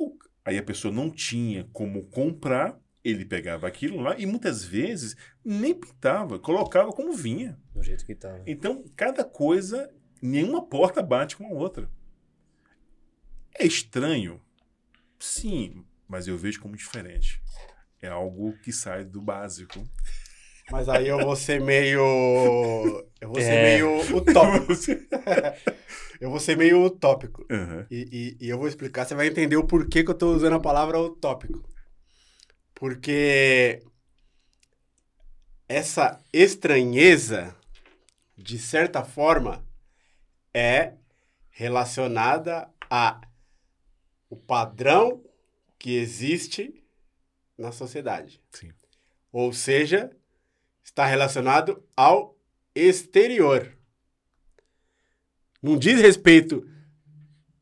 Speaker 1: o- aí a pessoa não tinha como comprar, Ele pegava aquilo lá e muitas vezes nem pintava, colocava como vinha.
Speaker 3: Do jeito que tava.
Speaker 1: Então, cada coisa, nenhuma porta bate com a outra. É estranho? Sim, mas eu vejo como diferente. É algo que sai do básico.
Speaker 2: Mas aí eu vou ser meio. Eu vou ser
Speaker 3: É.
Speaker 2: meio utópico. eu vou ser meio utópico.
Speaker 1: Aham.
Speaker 2: E, e- e eu vou explicar, você vai entender o porquê que eu tô usando a palavra utópico. Porque essa estranheza, de certa forma, é relacionada a o padrão que existe na sociedade.
Speaker 1: Sim.
Speaker 2: Ou seja, está relacionado ao exterior. Não diz respeito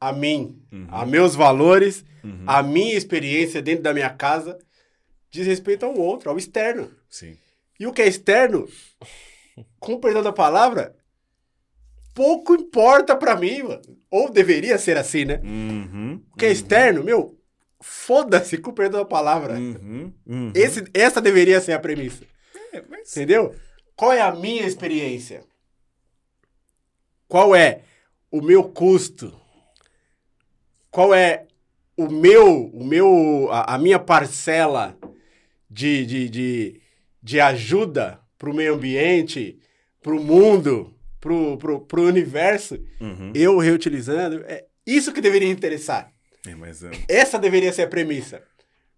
Speaker 2: a mim,
Speaker 1: Uhum.
Speaker 2: a meus valores,
Speaker 1: Uhum.
Speaker 2: a minha experiência dentro da minha casa, diz respeito ao outro, ao externo.
Speaker 1: Sim.
Speaker 2: E o que é externo, com o perdão da palavra, pouco importa pra mim, mano. Ou deveria ser assim, né?
Speaker 1: Uhum.
Speaker 2: O que é externo, meu, foda-se com o perdão da palavra.
Speaker 1: Uhum. Uhum.
Speaker 2: Esse, essa deveria ser a premissa.
Speaker 1: É, mas-
Speaker 2: Entendeu? Qual é a minha experiência? Qual é o meu custo? Qual é o meu, o meu, a, a minha parcela de, de, de, de ajuda para o meio ambiente, para o mundo, para o universo?
Speaker 1: Uhum.
Speaker 2: Eu reutilizando? É isso que deveria interessar.
Speaker 1: É, mas, é,
Speaker 2: Essa deveria ser a premissa.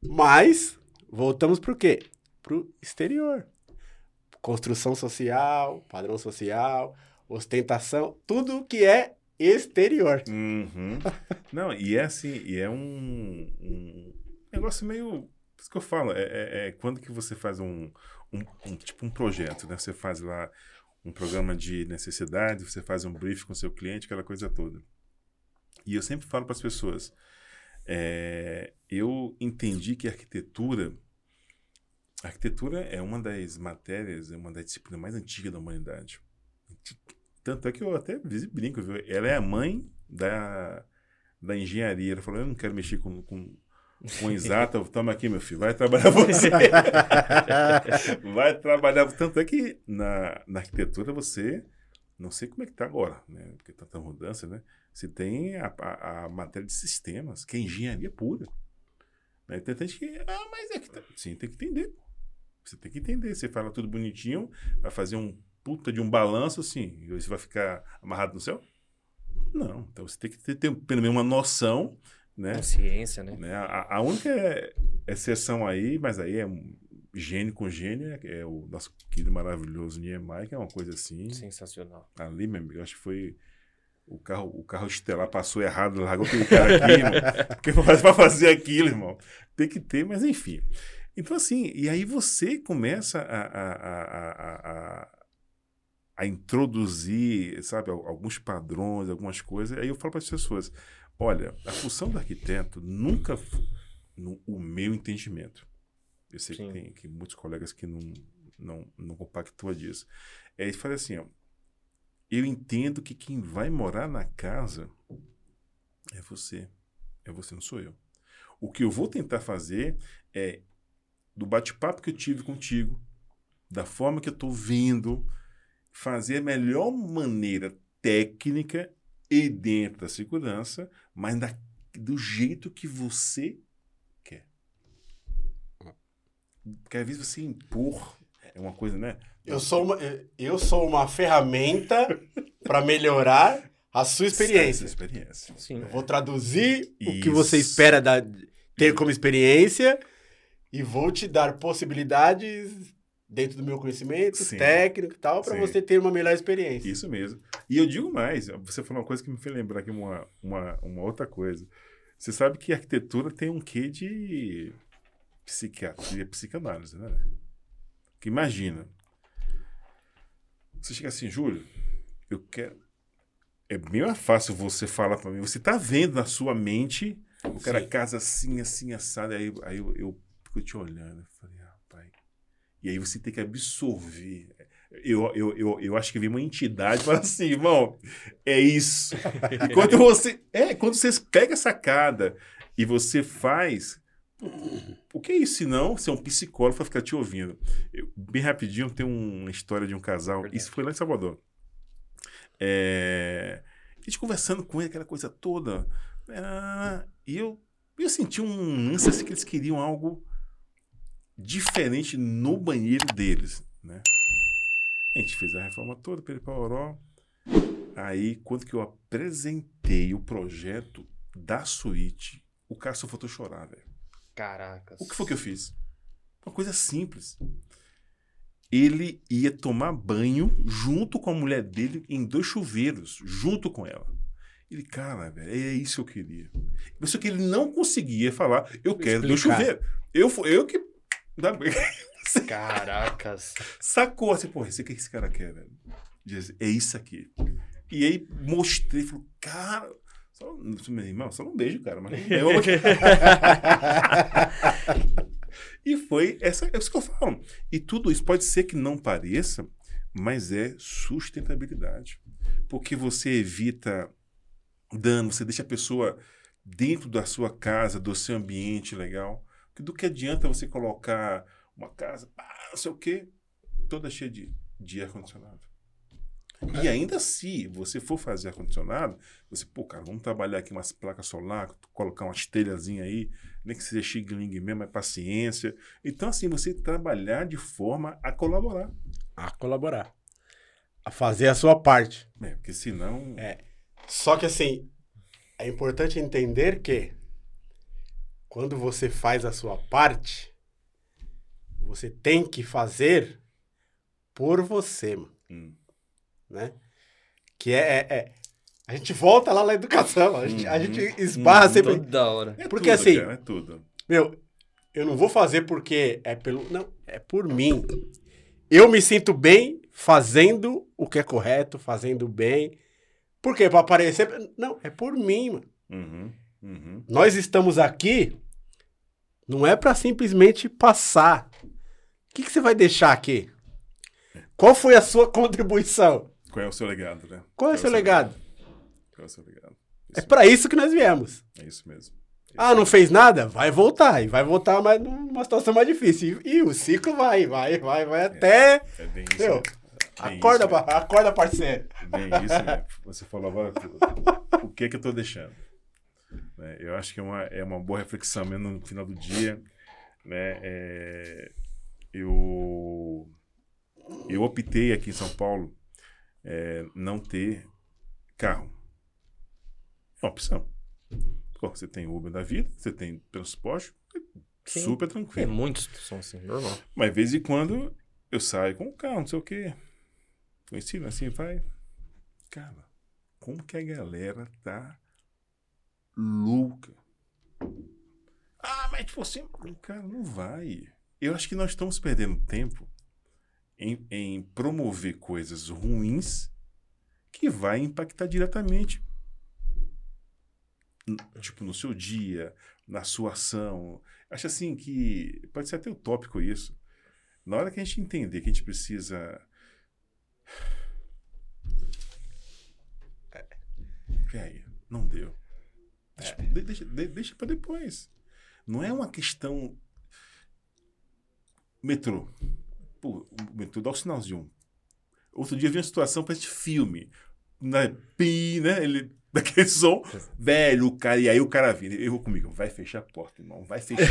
Speaker 2: Mas, voltamos para o quê? Para o exterior. Construção social, padrão social, ostentação, tudo que é exterior.
Speaker 1: Uhum. Não, e é assim, e é um, um negócio meio. Por isso que eu falo, é, é- é quando que você faz um, um, um- tipo um projeto, né? Você faz lá um programa de necessidade, você faz um brief com seu cliente, aquela coisa toda. E eu sempre falo para as pessoas, é, eu entendi que arquitetura, arquitetura é uma das matérias, é uma das disciplinas mais antigas da humanidade. Tanto é que eu até brinco, viu? Ela é a mãe da, da engenharia. Ela falou, eu não quero mexer com, com, com exata, toma aqui, meu filho, vai trabalhar você. vai trabalhar. Tanto é que na, na arquitetura você, não sei como é que tá agora, né? Porque tá tanta mudança, né? Você tem a, a, a matéria de sistemas, que é engenharia pura. Né? Tem gente que, ah, mas é que tá... Sim, tem que entender. Você tem que entender. Você fala tudo bonitinho, vai fazer um puta de um balanço assim, e você vai ficar amarrado no céu? Não. Então você tem que ter, ter pelo menos uma noção, né?
Speaker 3: Consciência, né?
Speaker 1: né? A, a única exceção aí, mas aí é um gênio com gênio, é, é o nosso querido maravilhoso Niemeyer, que é uma coisa assim.
Speaker 3: Sensacional.
Speaker 1: Ali, meu amigo, acho que foi. O carro, o carro estelar passou errado, largou aquele cara aqui, irmão. Porque pra fazer aquilo, irmão. Tem que ter, mas enfim. Então, assim, e aí você começa a, a, a, a, introduzir, sabe, al- alguns padrões, algumas coisas. Aí eu falo para as pessoas: olha, a função do arquiteto nunca, no o meu entendimento, eu sei que
Speaker 3: Sim.
Speaker 1: tem que muitos colegas que não, não, não compactuam disso. É, ele fala assim: ó, eu entendo que quem vai morar na casa é você. É você, não sou eu. O que eu vou tentar fazer é, do bate-papo que eu tive contigo, da forma que eu estou vendo, fazer a melhor maneira técnica e dentro da segurança, mas da- do jeito que você quer. Porque às vezes você impor é uma coisa, né?
Speaker 2: Eu sou uma, eu sou uma ferramenta para melhorar a sua experiência.
Speaker 1: Experiência.
Speaker 3: Sim.
Speaker 2: Eu vou traduzir o que
Speaker 1: Isso.
Speaker 2: você espera da- ter como experiência e vou te dar possibilidades dentro do meu conhecimento
Speaker 1: Sim.
Speaker 2: técnico e tal para você ter uma melhor experiência.
Speaker 1: Isso mesmo. E eu digo mais, você falou uma coisa que me fez lembrar aqui uma, uma, uma outra coisa. Você sabe que arquitetura tem um quê de psiquiatria, psicanálise, né? Que imagina. Você chega assim, Júlio, eu quero. É bem mais fácil você falar pra mim. Você tá vendo na sua mente o cara
Speaker 2: Sim.
Speaker 1: casa assim, assim, assado. Aí, aí eu, eu fico te olhando. Eu falei. E aí você tem que absorver. Eu, eu, eu, eu acho que vem uma entidade e fala assim, irmão, é isso. E quando você. É, quando você pega a sacada e você faz, O que é isso, se não? Você é um psicólogo para ficar te ouvindo. Eu, bem rapidinho, tem uma história de um casal.
Speaker 3: Verdade.
Speaker 1: Isso foi lá em Salvador. É, a gente conversando com ele, aquela coisa toda. Ah, e eu, eu senti um lance assim que eles queriam algo diferente no banheiro deles, né? A gente fez a reforma toda, Peripaoró. Aí, quando que eu apresentei o projeto da suíte, o cara só faltou chorar, velho.
Speaker 3: Caracas.
Speaker 1: O que foi que eu fiz? Uma coisa simples. Ele ia tomar banho junto com a mulher dele em dois chuveiros, junto com ela. Ele, cara, velho, é isso que eu queria. Só que ele não conseguia falar, eu quero dois
Speaker 2: Explicar.
Speaker 1: chuveiros. Eu, eu que.
Speaker 3: Caracas.
Speaker 1: Sacou assim, porra, isso que esse cara quer, velho. Diz, é isso aqui. E aí mostrei, falou, cara. Só, meu irmão, só não beijo, cara, mas eu E foi essa, é isso que eu falo. E tudo isso pode ser que não pareça, mas é sustentabilidade. Porque você evita dano, você deixa a pessoa dentro da sua casa, do seu ambiente legal. Porque do que adianta você colocar uma casa, pá, não sei o quê, toda cheia de, de ar-condicionado. E ainda se você for fazer ar-condicionado, você, pô, cara, vamos trabalhar aqui umas placas solar, colocar umas telhazinhas aí, nem que seja xing-ling mesmo, é paciência. Então, assim, você trabalhar de forma a colaborar.
Speaker 2: A colaborar. A fazer a sua parte.
Speaker 1: É, porque senão.
Speaker 2: É. Só que assim, é importante entender que quando você faz a sua parte, você tem que fazer por você, mano,
Speaker 1: Hum,
Speaker 2: né? Que é, é- é- a gente volta lá na educação, a gente, a
Speaker 1: Uhum.
Speaker 2: gente esbarra
Speaker 1: Uhum.
Speaker 2: sempre.
Speaker 3: Toda hora.
Speaker 1: é
Speaker 2: Porque
Speaker 1: tudo,
Speaker 2: assim-
Speaker 1: cara, é tudo.
Speaker 2: Meu, eu não vou fazer porque é pelo. Não, é por mim. Eu me sinto bem fazendo o que é correto, fazendo bem. Por quê? Pra aparecer. Não, é por mim, mano.
Speaker 1: Uhum, uhum.
Speaker 2: Nós estamos aqui. Não é pra simplesmente passar. O que, que você vai deixar aqui? Qual foi a sua contribuição?
Speaker 1: Qual é o seu legado, né?
Speaker 2: Qual é o seu legado?
Speaker 1: Qual é o seu legado?
Speaker 2: É
Speaker 1: Isso,
Speaker 2: pra isso que nós viemos.
Speaker 1: é isso mesmo.
Speaker 2: Ah, não fez nada? Vai voltar. E vai voltar mais numa situação mais difícil. E, e o ciclo vai, vai, vai, vai até.
Speaker 1: É bem isso.
Speaker 2: Meu, Acorda,
Speaker 1: isso,
Speaker 2: acorda, parceiro.
Speaker 1: Bem isso, né? Você falou agora o que que eu tô deixando. Né? Eu acho que é uma, é uma boa reflexão mesmo no final do dia. Né? É, eu, eu optei aqui em São Paulo é, não ter carro. É uma opção. Pô, você tem Uber da vida, você tem transporte,
Speaker 3: Sim.
Speaker 1: super
Speaker 3: Tem
Speaker 1: tranquilo.
Speaker 3: muitos que são assim, normal.
Speaker 1: Mas de vez em quando eu saio com o carro, não sei o quê. Conhecido assim, vai. Cara, como que a galera tá louca? Ah, mas tipo assim, cara, não vai. Eu acho que nós estamos perdendo tempo em, em promover coisas ruins que vai impactar diretamente. Tipo, no seu dia, na sua ação. Acho assim que pode ser até utópico isso. Na hora que a gente entender que a gente precisa. Velho, não deu. Deixa, de- deixa, de- deixa pra depois. Não é uma questão. Metrô. Pô, o metrô dá o sinalzinho. Outro dia vi uma situação para esse filme. Na, pi, né? Ele, daquele som. Velho, o cara. E aí o cara vira. Eu vou comigo. Vai fechar a porta, irmão. Vai fechar.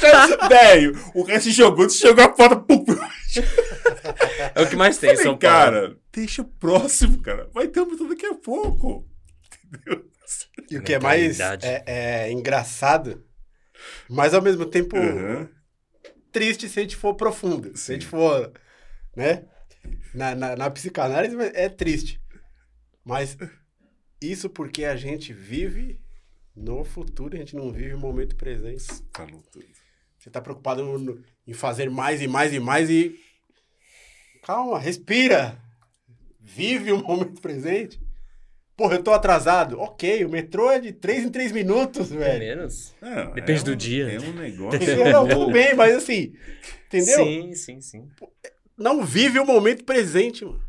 Speaker 1: Fechar. Velho, o cara se jogou, se jogou a porta. Pum.
Speaker 3: É o que mais tem em
Speaker 1: Falei,
Speaker 3: São Paulo.
Speaker 1: cara, deixa próximo, cara. Vai ter um metrô daqui a pouco. Entendeu?
Speaker 2: E o que é mais é, é engraçado, mas ao mesmo tempo
Speaker 1: Aham.
Speaker 2: triste se a gente for profundo. Se a gente
Speaker 1: Sim.
Speaker 2: for, né? Na, na, na psicanálise é triste. Mas isso porque a gente vive no futuro, a gente não vive o momento presente.
Speaker 1: Falou tudo.
Speaker 2: Você tá preocupado no- no- em fazer mais e mais e mais e. Calma, respira. Vive o momento presente. Porra, eu tô atrasado. Ok, o metrô é de 3 em 3 minutos,
Speaker 3: É
Speaker 2: velho.
Speaker 3: menos.
Speaker 1: Não,
Speaker 3: Depende
Speaker 1: é
Speaker 3: do
Speaker 1: um-
Speaker 3: dia.
Speaker 1: É um negócio.
Speaker 2: Não, tudo bem, mas assim, entendeu?
Speaker 3: Sim, sim, sim.
Speaker 2: Não vive o momento presente, mano.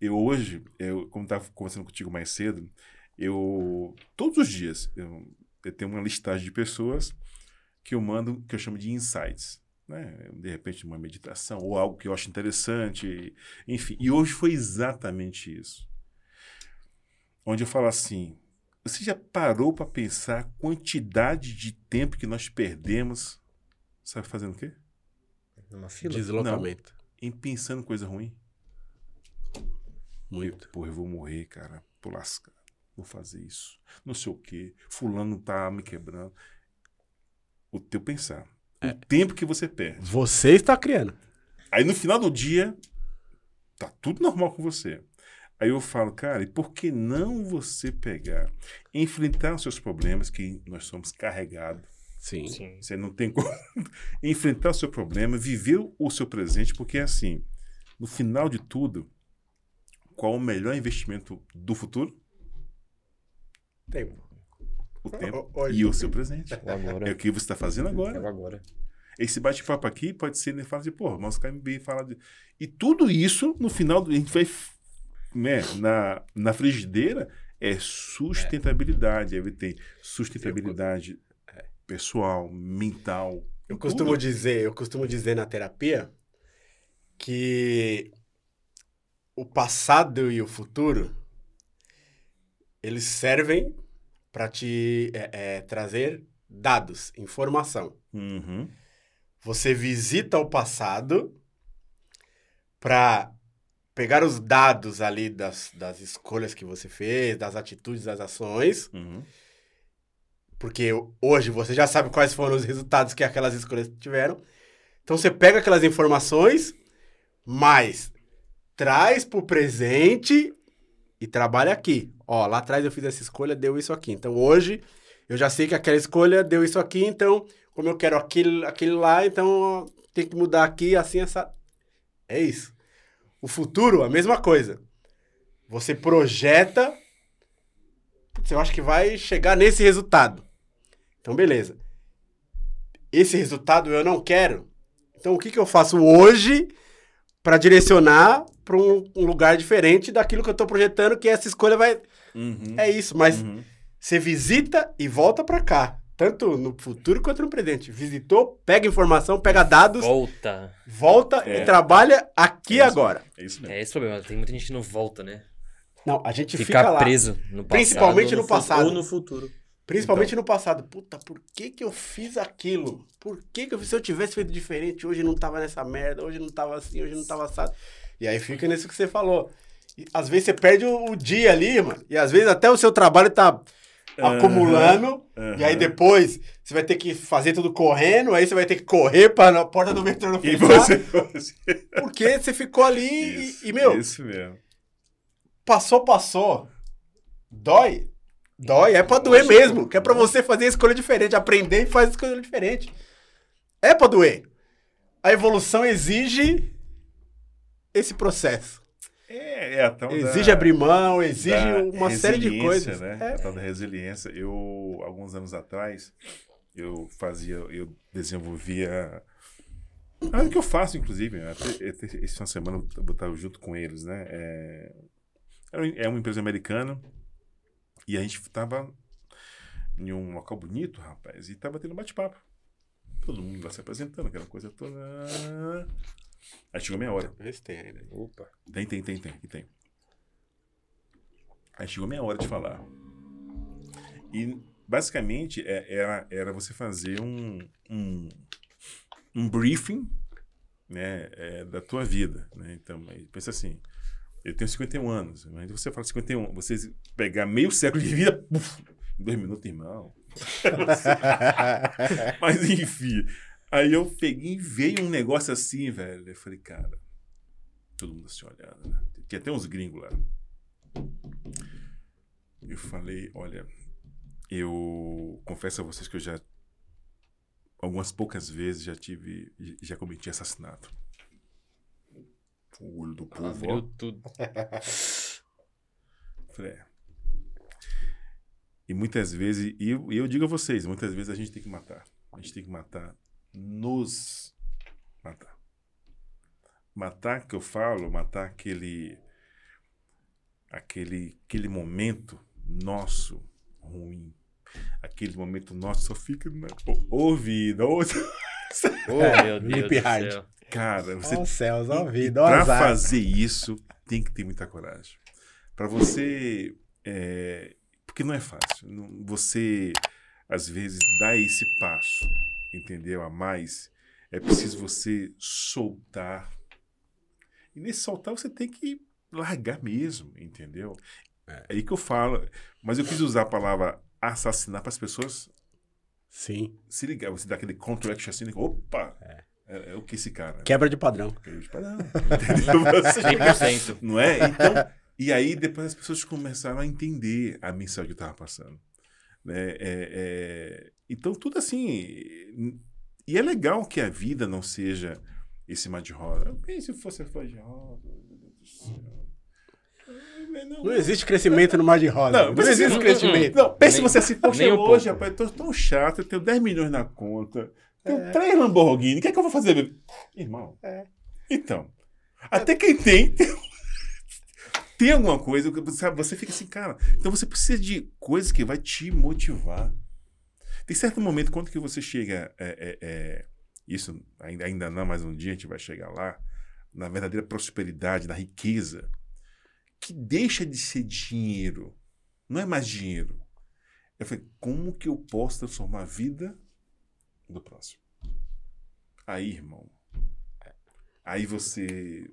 Speaker 1: Eu hoje, eu, como estava conversando contigo mais cedo, eu todos os dias eu, eu tenho uma listagem de pessoas que eu mando, que eu chamo de insights. Né? De repente, uma meditação ou algo que eu acho interessante. Enfim, e hoje foi exatamente isso. Onde eu falo assim: você já parou para pensar a quantidade de tempo que nós perdemos, sabe fazendo o quê?
Speaker 3: Numa fila?
Speaker 2: Deslocamento.
Speaker 1: Em pensando coisa ruim.
Speaker 2: Muito.
Speaker 1: Porra, eu vou morrer, cara. Tô lascado. Vou fazer isso. Não sei o quê. Fulano tá me quebrando. O teu pensar. O tempo que você perde.
Speaker 2: Você está criando.
Speaker 1: Aí no final do dia, tá tudo normal com você. Aí eu falo, cara, e por que não você pegar, enfrentar os seus problemas, que nós somos carregados,
Speaker 2: Sim.
Speaker 3: Sim.
Speaker 1: você não tem como enfrentar o seu problema, viver o seu presente, porque é assim, no final de tudo, qual o melhor investimento do futuro?
Speaker 2: Tempo.
Speaker 1: O tempo
Speaker 2: Hoje.
Speaker 1: e o seu presente.
Speaker 3: Agora.
Speaker 1: É o que você está fazendo
Speaker 3: É
Speaker 1: agora.
Speaker 3: o agora.
Speaker 1: Esse bate-papo aqui pode ser, né, fala assim, pô, mas o KMB fala de... E tudo isso, no final, a gente vai, né, na, na frigideira, é sustentabilidade. Aí tem sustentabilidade pessoal, mental.
Speaker 2: Eu costumo
Speaker 1: tudo.
Speaker 2: dizer, eu costumo dizer na terapia que o passado e o futuro eles servem para te é, é, trazer dados, informação.
Speaker 1: Uhum.
Speaker 2: Você visita o passado para pegar os dados ali das, das escolhas que você fez, das atitudes, das ações,
Speaker 1: Uhum.
Speaker 2: porque hoje você já sabe quais foram os resultados que aquelas escolhas tiveram. Então você pega aquelas informações, mas traz para o presente e trabalha aqui. Ó, lá atrás eu fiz essa escolha, deu isso aqui. Então hoje eu já sei que aquela escolha deu isso aqui, então como eu quero aquele, aquele lá, então tem que mudar aqui, assim, essa. É isso. O futuro, a mesma coisa. Você projeta. Putz, eu acho que vai chegar nesse resultado. Então, beleza. Esse resultado eu não quero. Então, o que, que eu faço hoje para direcionar para um, um lugar diferente daquilo que eu estou projetando, que essa escolha vai.
Speaker 1: Uhum.
Speaker 2: É isso, mas
Speaker 1: Uhum.
Speaker 2: você visita e volta para cá. Tanto no futuro quanto no presente. Visitou, pega informação, pega dados,
Speaker 3: Volta.
Speaker 2: volta
Speaker 1: É.
Speaker 2: e trabalha aqui e
Speaker 1: É
Speaker 2: agora.
Speaker 1: É isso mesmo.
Speaker 3: É esse o problema. Tem muita gente que não volta, né?
Speaker 2: Não, a gente
Speaker 3: Fica,
Speaker 2: fica lá.
Speaker 3: preso no passado.
Speaker 2: Principalmente no
Speaker 3: fu-
Speaker 2: passado.
Speaker 3: Ou no futuro.
Speaker 2: Principalmente no passado. Puta, por que que eu fiz aquilo? Por que que eu fiz? Se eu tivesse feito diferente, hoje não tava nessa merda, hoje não tava assim, hoje não tava assado. E aí fica nisso que você falou. E, às vezes você perde o, o dia ali, mano. E às vezes até o seu trabalho tá acumulando. E aí depois você vai ter que fazer tudo correndo, aí você vai ter que correr para a porta do metrô não
Speaker 1: E
Speaker 2: fechar.
Speaker 1: você, você...
Speaker 2: Porque você ficou ali
Speaker 1: Isso,
Speaker 2: e, e, meu,
Speaker 1: Isso mesmo.
Speaker 2: passou, passou. Dói. Dói, é pra doer mesmo. Que é pra você fazer a escolha diferente, aprender e fazer a escolha diferente. É pra doer. A evolução exige esse processo.
Speaker 1: É, é tal
Speaker 2: Exige
Speaker 1: da,
Speaker 2: abrir mão, exige uma série de coisas.
Speaker 1: Né?
Speaker 2: É.
Speaker 1: A tal da resiliência. Eu, alguns anos atrás, eu fazia, eu desenvolvia. Ah, o que eu faço, inclusive, né? esse final de semana eu botava junto com eles, né? É, é uma- é empresa americana e a gente estava em um local bonito, rapaz, e tava tendo bate-papo. Todo mundo lá se apresentando, aquela coisa toda. Aí chegou meia hora.
Speaker 2: Vê se tem ainda.
Speaker 3: Opa.
Speaker 1: Tem, tem, tem, tem, aqui tem. Aí chegou minha hora de falar. E basicamente é- era, era você fazer um, um, um briefing né, é, da tua vida. Né? Então, pensa assim, eu tenho 51 anos, mas você fala 51, você pegar meio século de vida, puf, em dois minutos, irmão. Mas enfim, aí eu peguei e veio um negócio assim, velho. Eu falei, cara, todo mundo assim olhando, né? Tinha até uns gringos lá. Eu falei, olha, eu confesso a vocês que eu já algumas poucas vezes já tive, já cometi assassinato. O olho do povo,
Speaker 3: Abriu
Speaker 1: ó.
Speaker 3: tudo.
Speaker 1: Falei, é. E muitas vezes, e eu, e eu digo a vocês, muitas vezes a gente tem que matar. A gente tem que matar, nos matar. Matar que eu falo, matar aquele, aquele, aquele momento nosso ruim. aquele momento nosso só fica na o- ouvido. ou-
Speaker 3: Oh,
Speaker 2: É,
Speaker 3: meu Deus do céu.
Speaker 1: Cara, você
Speaker 2: Ó céus,
Speaker 1: pra
Speaker 2: azar.
Speaker 1: fazer isso, tem que ter muita coragem. Pra você. é, porque não é fácil. Não- Você, às vezes, dá esse passo, entendeu? A mais. É preciso você soltar. E nesse soltar, você tem que largar mesmo, entendeu? É aí que eu falo. Mas eu quis usar a palavra assassinar para as pessoas
Speaker 2: Sim.
Speaker 1: se ligar. Você dá aquele contraction assim, opa! É, é o que esse cara.
Speaker 2: Quebra de padrão.
Speaker 1: Caiu de padrão. Entendeu? Você-
Speaker 3: 100%.
Speaker 1: Não é? Então, e aí depois as pessoas começaram a entender a mensagem que eu estava passando. Né? É, é, então, tudo assim. E é legal que a vida não seja esse mar de rosa. E se fosse mar de rosa? Meu Deus do céu. Ai, Não,
Speaker 2: Não existe crescimento no mar de rosa.
Speaker 1: Não,
Speaker 2: Não, existe
Speaker 1: assim,
Speaker 2: crescimento.
Speaker 1: Não, pense
Speaker 3: Nem-
Speaker 1: você assim, poxa,
Speaker 3: um
Speaker 1: hoje,
Speaker 3: pouco.
Speaker 1: rapaz, eu tô tão chato, eu tenho 10 milhões na conta, tenho
Speaker 2: É.
Speaker 1: três Lamborghini, o que é que eu vou fazer? bebê? Irmão,
Speaker 2: É.
Speaker 1: então, até quem tem, tem, tem alguma coisa, que, você fica assim, cara, então você precisa de coisas que vai te motivar. Tem certo momento, quando que você chega, é, é, é, isso ainda, ainda não, mas um dia a gente vai chegar lá, na verdadeira prosperidade, na riqueza, que deixa de ser dinheiro. Não é mais dinheiro. Eu falei, como que eu posso transformar a vida do próximo? Aí, irmão. Aí você,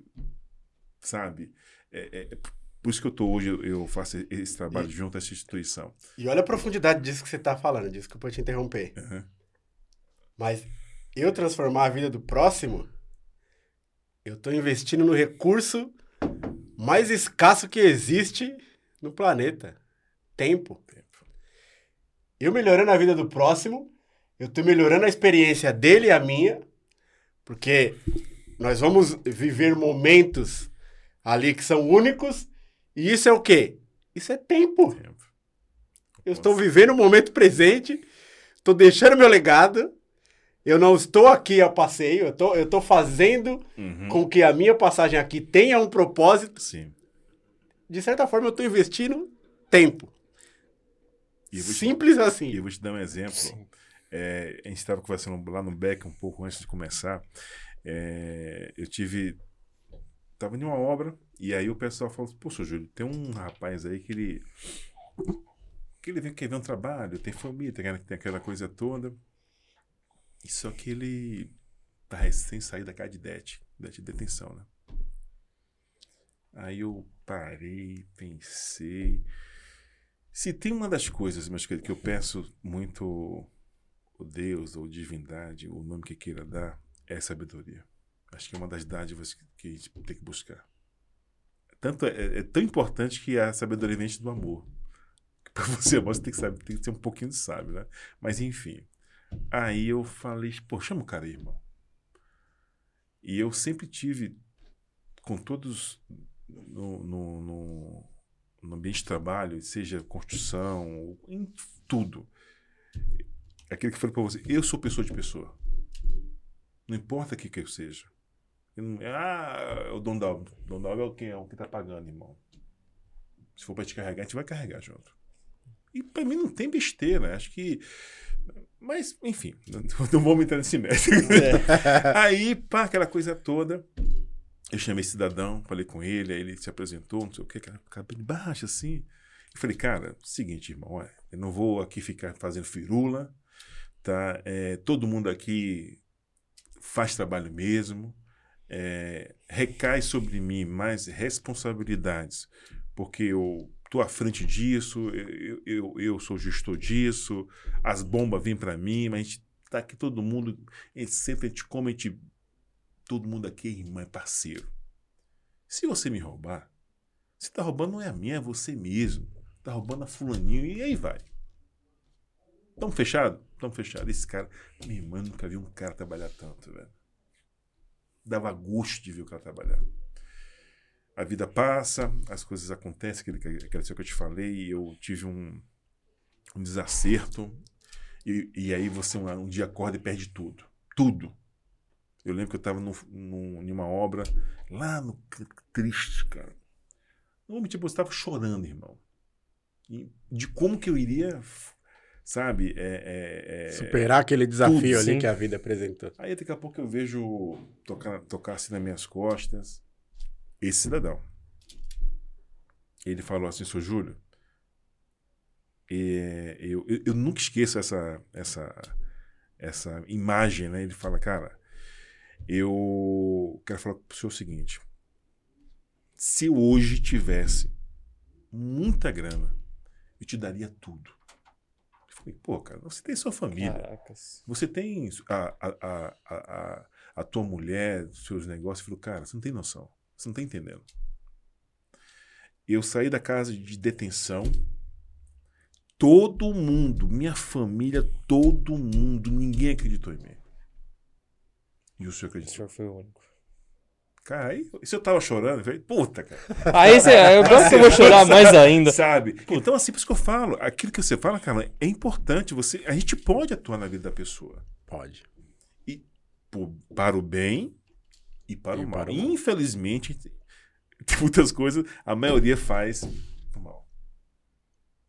Speaker 1: sabe? É- é por isso que eu tô hoje, eu, faço esse trabalho junto a essa instituição.
Speaker 2: E olha a profundidade disso que você tá falando. Desculpa te interromper.
Speaker 1: Aham.
Speaker 2: Mas eu transformar a vida do próximo, eu tô investindo no recurso mais escasso que existe no planeta. Tempo. Eu melhorando a vida do próximo, eu tô melhorando a experiência dele e a minha, porque nós vamos viver momentos ali que são únicos, e isso é o quê? Isso é tempo.
Speaker 1: Tempo.
Speaker 2: Eu estou vivendo o momento presente, estou deixando meu legado. Eu não estou aqui a passeio, eu estou, eu estou fazendo
Speaker 1: Uhum.
Speaker 2: com que a minha passagem aqui tenha um propósito.
Speaker 1: Sim.
Speaker 2: De certa forma, eu estou investindo tempo.
Speaker 1: E te-
Speaker 2: Simples
Speaker 1: E
Speaker 2: assim.
Speaker 1: eu vou te dar um exemplo. É, a gente estava conversando lá no Beck um pouco antes de começar. É, eu tive. Tava em uma obra, e aí o pessoal falou: Poxa, Júlio, tem um rapaz aí que ele. que ele vem quer ver um trabalho, tem família, tem aquela, tem aquela coisa toda. E só que ele tá recém saído da casa de det, de detenção, né? Aí eu parei, pensei. Se tem uma das coisas, meus queridos, que eu peço muito o Deus ou divindade, o nome que queira dar, é sabedoria. Acho que é uma das dádivas que a gente tem que buscar. Tanto é, é tão importante que a sabedoria vem do amor. Para você amar, você tem que, saber, tem que ter um pouquinho de sábio, né? Mas enfim. Aí eu falei, pô, chama o cara aí, irmão. E eu sempre tive, com todos no, no, no, no ambiente de trabalho, seja construção, em tudo. Aquilo que eu falei para você, eu sou pessoa de pessoa. Não importa o que, que eu seja. Não- ah, é o da obra é o que é o que tá pagando, irmão. Se for para te carregar, a gente vai carregar junto. E para mim não tem besteira. Acho que. Mas, enfim, não, não vamos entrar nesse mérito. Aí, pá, aquela coisa toda. Eu chamei esse cidadão, falei com ele, aí ele se apresentou, não sei o que, cara, cabelo baixo assim. Eu falei, cara, seguinte, irmão, olha, eu não vou aqui ficar fazendo firula, tá? É, todo mundo aqui faz trabalho mesmo, é, recai sobre mim mais responsabilidades, porque eu tô à frente disso, eu, eu, eu sou gestor disso, as bombas vêm para mim, mas a gente tá aqui todo mundo, a gente a gente come, a gente todo mundo aqui é irmão, é parceiro. Se você me roubar, você tá roubando não é a minha, é você mesmo. Tá roubando a fulaninho e aí vai. Tamo fechado? Tamo fechado. Esse cara, irmão, eu nunca vi um cara trabalhar tanto, velho. Dava gosto de ver o cara trabalhar. A vida passa, as coisas acontecem, aquele, aquele que eu te falei, eu tive um, um desacerto, e, e aí você um, um dia acorda e perde tudo. Tudo. Eu lembro que eu estava em uma obra lá no triste, cara. Momento, tipo, eu estava chorando, irmão. De como que eu iria sabe? É, é, é-
Speaker 2: Superar aquele desafio
Speaker 1: tudo,
Speaker 2: ali
Speaker 3: sim.
Speaker 2: que a vida apresentou.
Speaker 1: Aí daqui a pouco eu vejo tocar, tocar assim nas minhas costas. Esse cidadão. Ele falou assim, seu Júlio, é, eu, eu, eu nunca esqueço essa, essa, essa imagem, né? Ele fala, cara, eu quero falar pro senhor o seguinte. Se eu hoje tivesse muita grana, eu te daria tudo. Falei, pô, cara, você tem sua família.
Speaker 3: Caracas.
Speaker 1: Você tem a, a, a, a, tua mulher, os seus negócios. Eu falei, cara, você não tem noção. Você não tá entendendo. Eu saí da casa de detenção. Todo mundo, minha família, todo mundo, ninguém acreditou em mim. E o senhor
Speaker 3: O
Speaker 1: acreditou?
Speaker 3: senhor foi o único.
Speaker 1: Cara, aí, se eu tava chorando, eu falei, puta, cara.
Speaker 3: Aí você, eu gosto que eu vou chorar mais ainda.
Speaker 1: Sabe? Então, assim, por isso que eu falo, aquilo que você fala, cara, é importante. Você, a gente pode atuar na vida da pessoa.
Speaker 2: Pode.
Speaker 1: por- para o bem e para
Speaker 2: E
Speaker 1: o mal.
Speaker 2: para o mal.
Speaker 1: Infelizmente, tem muitas coisas, a maioria faz.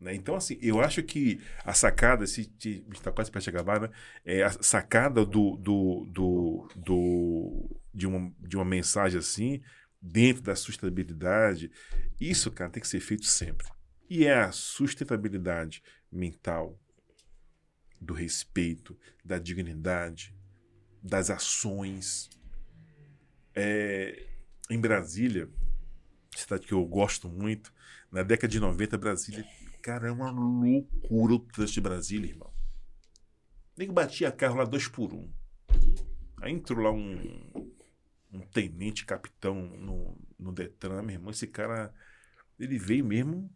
Speaker 1: Né? Então, assim, eu acho que a sacada, se está quase para acabar, né? É a sacada do, do, do, do- de, uma, de uma mensagem assim, dentro da sustentabilidade, isso, cara, tem que ser feito sempre. E é a sustentabilidade mental, do respeito, da dignidade, das ações. É, em Brasília, cidade que eu gosto muito, na década de 90, Brasília, cara, é uma loucura o trânsito de Brasília, irmão. Nem batia carro lá dois por um. Aí entrou lá um, um tenente capitão no, no Detran, meu irmão. Esse cara, ele veio mesmo,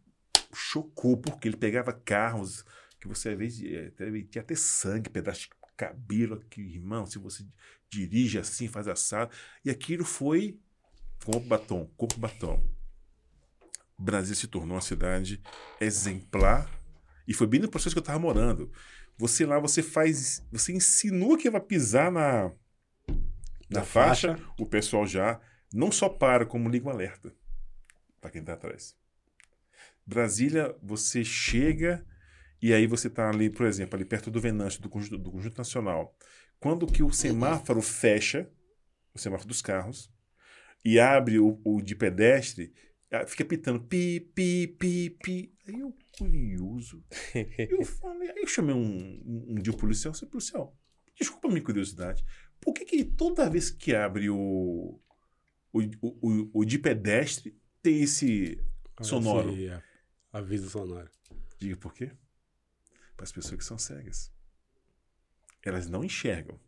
Speaker 1: chocou, porque ele pegava carros que você às vezes até- tinha até sangue, pedaço de cabelo aqui, irmão. Se você dirige assim, faz assado. E aquilo foi corpo batom, corpo batom. Brasília se tornou uma cidade exemplar e foi bem no processo que eu estava morando. Você lá, você faz, você insinua que vai pisar na na,
Speaker 2: Na
Speaker 1: faixa,
Speaker 2: faixa.
Speaker 1: o pessoal já não só para, como liga um alerta para quem está atrás. Brasília, você chega e aí você está ali, por exemplo, ali perto do Venâncio, do Conjunto, do Conjunto Nacional. Quando que o semáforo fecha, o semáforo dos carros, e abre o, o de pedestre, fica pitando pi, pi, pi, pi. Aí eu, curioso, eu falei, aí eu chamei um, um, um dia o policial, seu policial, desculpa a minha curiosidade, por que, que toda vez que abre o, o, o, o, de pedestre tem esse sonoro?
Speaker 2: Esse, é, aviso sonoro.
Speaker 1: Diga por quê? Para as pessoas que são cegas. Elas não enxergam.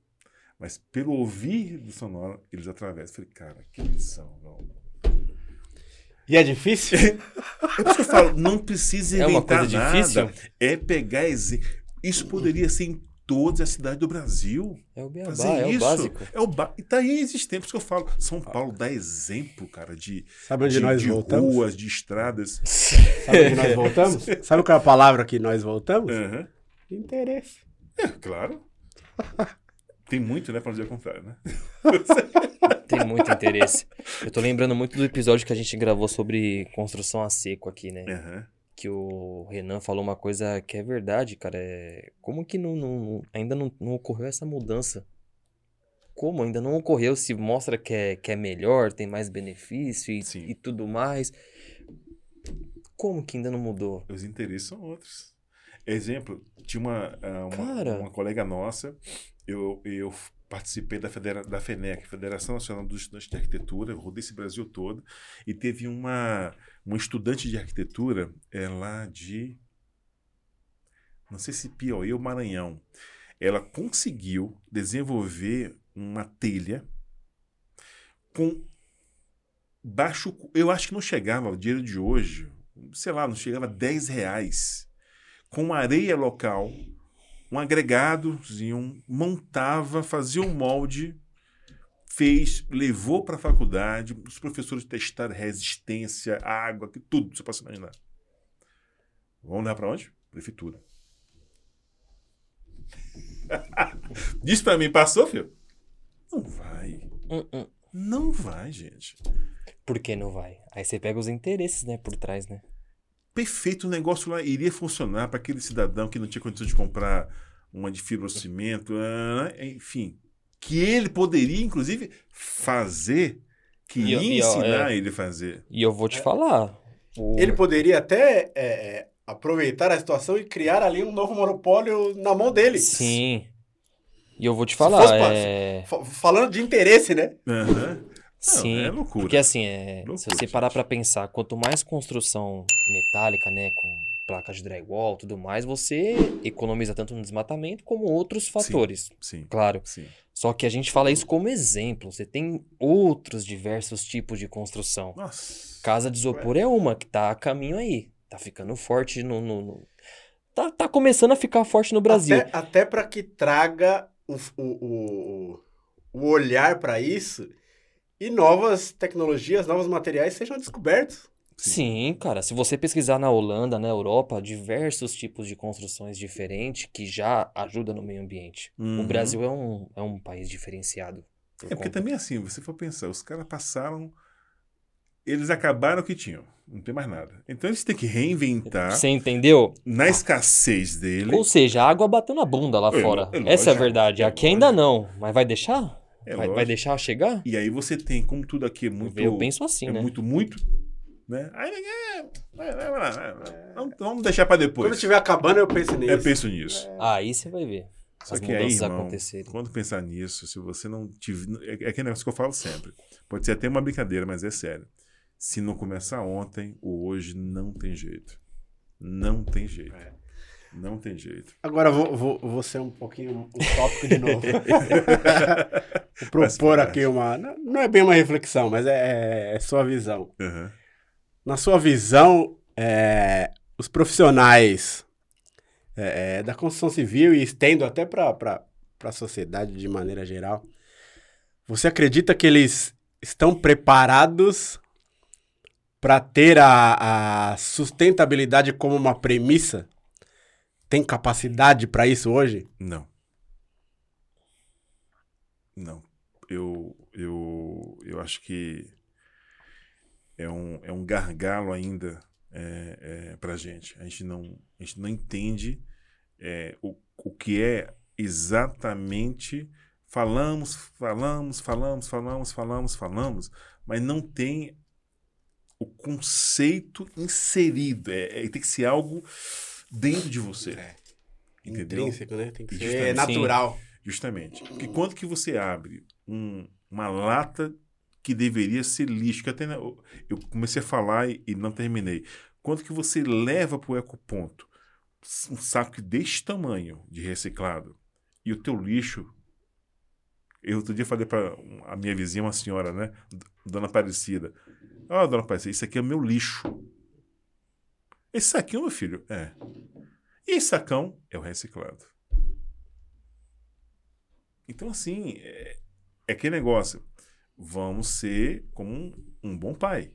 Speaker 1: Mas pelo ouvir do sonoro, eles atravessam. Eu falei, cara, que lição, não.
Speaker 2: E é difícil?
Speaker 1: É por isso que eu falo, não precisa
Speaker 3: É uma
Speaker 1: inventar
Speaker 3: coisa
Speaker 1: nada.
Speaker 3: difícil?
Speaker 1: É pegar exemplo. Isso poderia ser em todas as cidades do Brasil.
Speaker 3: É o beabá,
Speaker 1: Fazer
Speaker 3: é
Speaker 1: isso.
Speaker 3: o básico.
Speaker 1: É o ba... E tá aí por isso que eu falo. São Paulo dá exemplo, cara, de,
Speaker 2: Sabe onde
Speaker 1: de,
Speaker 2: nós
Speaker 1: de
Speaker 2: voltamos?
Speaker 1: ruas, de estradas.
Speaker 2: Sabe onde nós voltamos? Sabe qual é a palavra que nós voltamos?
Speaker 1: Aham.
Speaker 2: Interesse.
Speaker 1: É, claro. Tem muito, né, para dizer o contrário, né?
Speaker 3: Tem muito interesse. Eu tô lembrando muito do episódio que a gente gravou sobre construção a seco aqui, né?
Speaker 1: Aham.
Speaker 3: Que o Renan falou uma coisa que é verdade, cara. É... Como que não, não- ainda não, não ocorreu essa mudança? Como ainda não ocorreu? Se mostra que é, que é melhor, tem mais benefício e, e tudo mais. Como que ainda não mudou?
Speaker 1: Os interesses são outros. Exemplo, tinha uma, ah, uma, uma colega nossa, eu, eu participei da, federa, da FENEC, Federação Nacional dos Estudantes de Arquitetura, eu rodei esse Brasil todo, e teve uma, uma estudante de arquitetura é, lá de, não sei se Piauí ou Maranhão, ela conseguiu desenvolver uma telha com baixo, eu acho que não chegava, o dinheiro de hoje, sei lá, não chegava a 10 reais, com areia local, um agregadozinho, montava, fazia um molde, fez, levou para a faculdade, os professores testaram resistência, água, que tudo, você pode imaginar. Vamos levar para onde? Prefeitura. Diz para mim, passou, filho? Não vai.
Speaker 3: Hum, hum.
Speaker 1: Não vai, gente.
Speaker 3: Por que não vai? Aí você pega os interesses, né, por trás, né?
Speaker 1: Perfeito, o negócio lá iria funcionar para aquele cidadão que não tinha condição de comprar uma de fibrocimento, ah, enfim. Que ele poderia, inclusive, fazer, que
Speaker 3: E,
Speaker 1: ia
Speaker 3: e, ó,
Speaker 1: ensinar
Speaker 3: é.
Speaker 1: ele a fazer.
Speaker 3: E eu vou te falar. o-
Speaker 2: Ele poderia até é, é, aproveitar a situação e criar ali um novo monopólio na mão dele.
Speaker 3: Sim. E eu vou te
Speaker 2: fosse
Speaker 3: falar.
Speaker 2: pra-
Speaker 3: É...
Speaker 2: Fa- Falando de interesse, né?
Speaker 1: Aham.
Speaker 3: Sim.
Speaker 1: é loucura.
Speaker 3: Porque assim, é, se
Speaker 1: Loucura,
Speaker 3: você parar pra pensar, quanto mais construção metálica, né, com placas de drywall e tudo mais, você economiza tanto no desmatamento como outros fatores.
Speaker 1: Sim,
Speaker 3: Claro.
Speaker 1: sim.
Speaker 3: Só que a gente fala isso como exemplo. Você tem outros diversos tipos de construção.
Speaker 1: Nossa.
Speaker 3: Casa de isopor é uma que tá a caminho aí. Tá ficando forte no. no- no- Tá, tá começando a ficar forte no Brasil.
Speaker 2: Até, até para que traga o, o, o, o olhar para isso e novas tecnologias, novos materiais sejam descobertos.
Speaker 3: Sim, cara. Se você pesquisar na Holanda, na Europa, diversos tipos de construções diferentes que já ajudam no meio ambiente. O
Speaker 1: Uhum.
Speaker 3: Brasil é um, é um país diferenciado. por
Speaker 1: É porque
Speaker 3: conta-
Speaker 1: também assim, você for pensar, os caras passaram. Eles acabaram o que tinham. Não tem mais nada. Então eles têm que reinventar
Speaker 3: Você entendeu?
Speaker 1: na escassez dele.
Speaker 3: Ou seja, a água bateu na bunda lá
Speaker 1: É,
Speaker 3: fora.
Speaker 1: é
Speaker 3: Essa é a verdade.
Speaker 1: é
Speaker 3: Aqui ainda não. Mas vai deixar?
Speaker 1: É
Speaker 3: vai, vai deixar chegar?
Speaker 1: E aí você tem, como tudo aqui é muito.
Speaker 3: Eu penso assim,
Speaker 1: é
Speaker 3: né?
Speaker 1: muito, muito. Né? Aí é, vai, vai, vai. Vamos, deixar pra depois.
Speaker 2: Quando estiver acabando, eu penso nisso.
Speaker 1: Eu penso nisso.
Speaker 3: Aí você vai ver
Speaker 1: Só
Speaker 3: as
Speaker 1: que aí, irmão,
Speaker 3: acontecerem.
Speaker 1: quando pensar nisso, se você não tiver. É é aquele negócio que eu falo sempre. Pode ser até uma brincadeira, mas é sério. Se não começar ontem, o hoje não tem jeito. Não tem jeito.
Speaker 2: É.
Speaker 1: Não tem jeito.
Speaker 2: Agora vou, vou, vou ser um pouquinho utópico de novo. vou propor aqui uma. Não é bem uma reflexão, mas é, é sua visão.
Speaker 1: Aham.
Speaker 2: Na sua visão, é, os profissionais é, é, da construção civil, e estendo até para a sociedade de maneira geral, você acredita que eles estão preparados para ter a, a sustentabilidade como uma premissa? Tem capacidade para isso hoje?
Speaker 1: Não. Não. Eu, eu, eu acho que é um, é um gargalo ainda é, é, para a gente. A gente não, a gente não entende é, o, o que é exatamente. Falamos, falamos, falamos, falamos, falamos, falamos, mas não tem o conceito inserido. É, é- tem que ser algo dentro de você.
Speaker 2: É.
Speaker 1: Entendeu?
Speaker 2: Intrínseco, né? Tem que ser
Speaker 1: Justamente.
Speaker 2: natural.
Speaker 1: Justamente. Porque quando que você abre um- uma lata que deveria ser lixo, que até eu comecei a falar e, e não terminei. Quando que você leva para o ecoponto um saco deste tamanho de reciclado e o teu lixo eu outro dia falei para a minha vizinha, uma senhora, né? Dona Aparecida. Ó, dona Aparecida, isso aqui é o meu lixo. Esse saquinho, meu filho, é. E esse sacão é o reciclado. Então, assim, é, é aquele negócio. Vamos ser como um, um bom pai.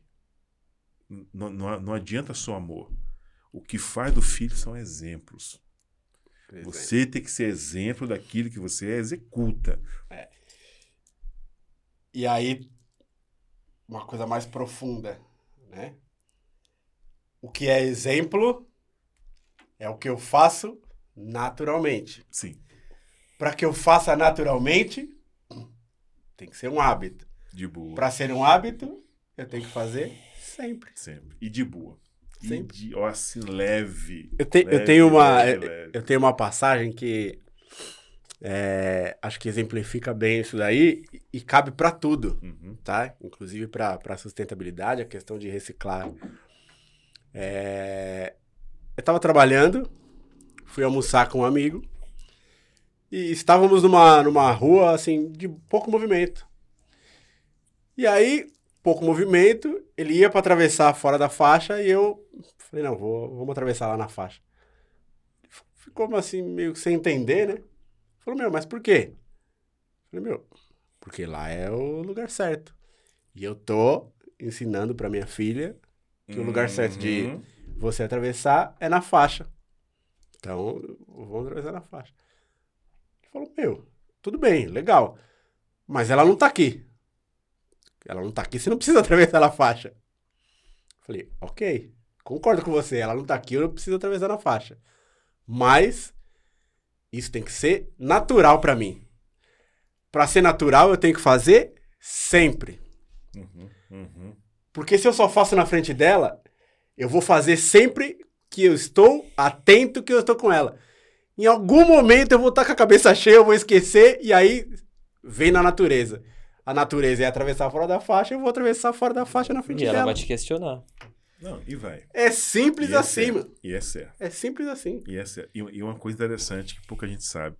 Speaker 1: Não, não, não adianta só amor. O que faz do filho são exemplos. Você tem que ser exemplo daquilo que você executa.
Speaker 2: E aí, uma coisa mais profunda, né? O que é exemplo é o que eu faço naturalmente.
Speaker 1: Sim,
Speaker 2: Para que eu faça naturalmente, tem que ser um hábito.
Speaker 1: de boa.
Speaker 2: Para ser um hábito, eu tenho que fazer sempre.
Speaker 1: Sempre. E de boa. E
Speaker 2: Sempre.
Speaker 1: de, ó, assim, leve.
Speaker 2: Eu, te- eu
Speaker 1: Leve,
Speaker 2: tenho uma
Speaker 1: leve,
Speaker 2: eu,
Speaker 1: leve.
Speaker 2: eu tenho uma passagem que é, acho que exemplifica bem isso daí e, e cabe para tudo.
Speaker 1: Uhum.
Speaker 2: tá? Inclusive para sustentabilidade, a questão de reciclar. É, Eu estava trabalhando, fui almoçar com um amigo e estávamos numa, numa rua assim de pouco movimento. E aí, pouco movimento, ele ia para atravessar fora da faixa e eu falei, não, vou, vamos atravessar lá na faixa. Ficou assim, meio sem entender, né? Falou, meu, mas por quê? Falei, meu, porque lá é o lugar certo. E eu tô ensinando para minha filha que o lugar certo de
Speaker 1: Uhum.
Speaker 2: você atravessar é na faixa. Então, vamos atravessar na faixa. Ele falou, meu, tudo bem, legal. Mas ela não tá aqui. Ela não tá aqui, você não precisa atravessar na faixa. Falei, ok. Concordo com você, ela não tá aqui, eu não preciso atravessar na faixa. Mas isso tem que ser natural pra mim. Pra ser natural, eu tenho que fazer sempre.
Speaker 1: Uhum, uhum.
Speaker 2: Porque se eu só faço na frente dela, eu vou fazer sempre que eu estou atento que eu estou com ela. Em algum momento eu vou estar com a cabeça cheia, eu vou esquecer, e aí vem na natureza. A natureza é atravessar fora da faixa, eu vou atravessar fora da faixa na frente
Speaker 3: E ela
Speaker 2: dela.
Speaker 3: vai te questionar.
Speaker 1: Não, e vai.
Speaker 2: É simples
Speaker 1: E é
Speaker 2: assim,
Speaker 1: certo.
Speaker 2: mano.
Speaker 1: E é certo.
Speaker 2: É simples assim.
Speaker 1: E, essa, e, e uma coisa interessante que pouca gente sabe.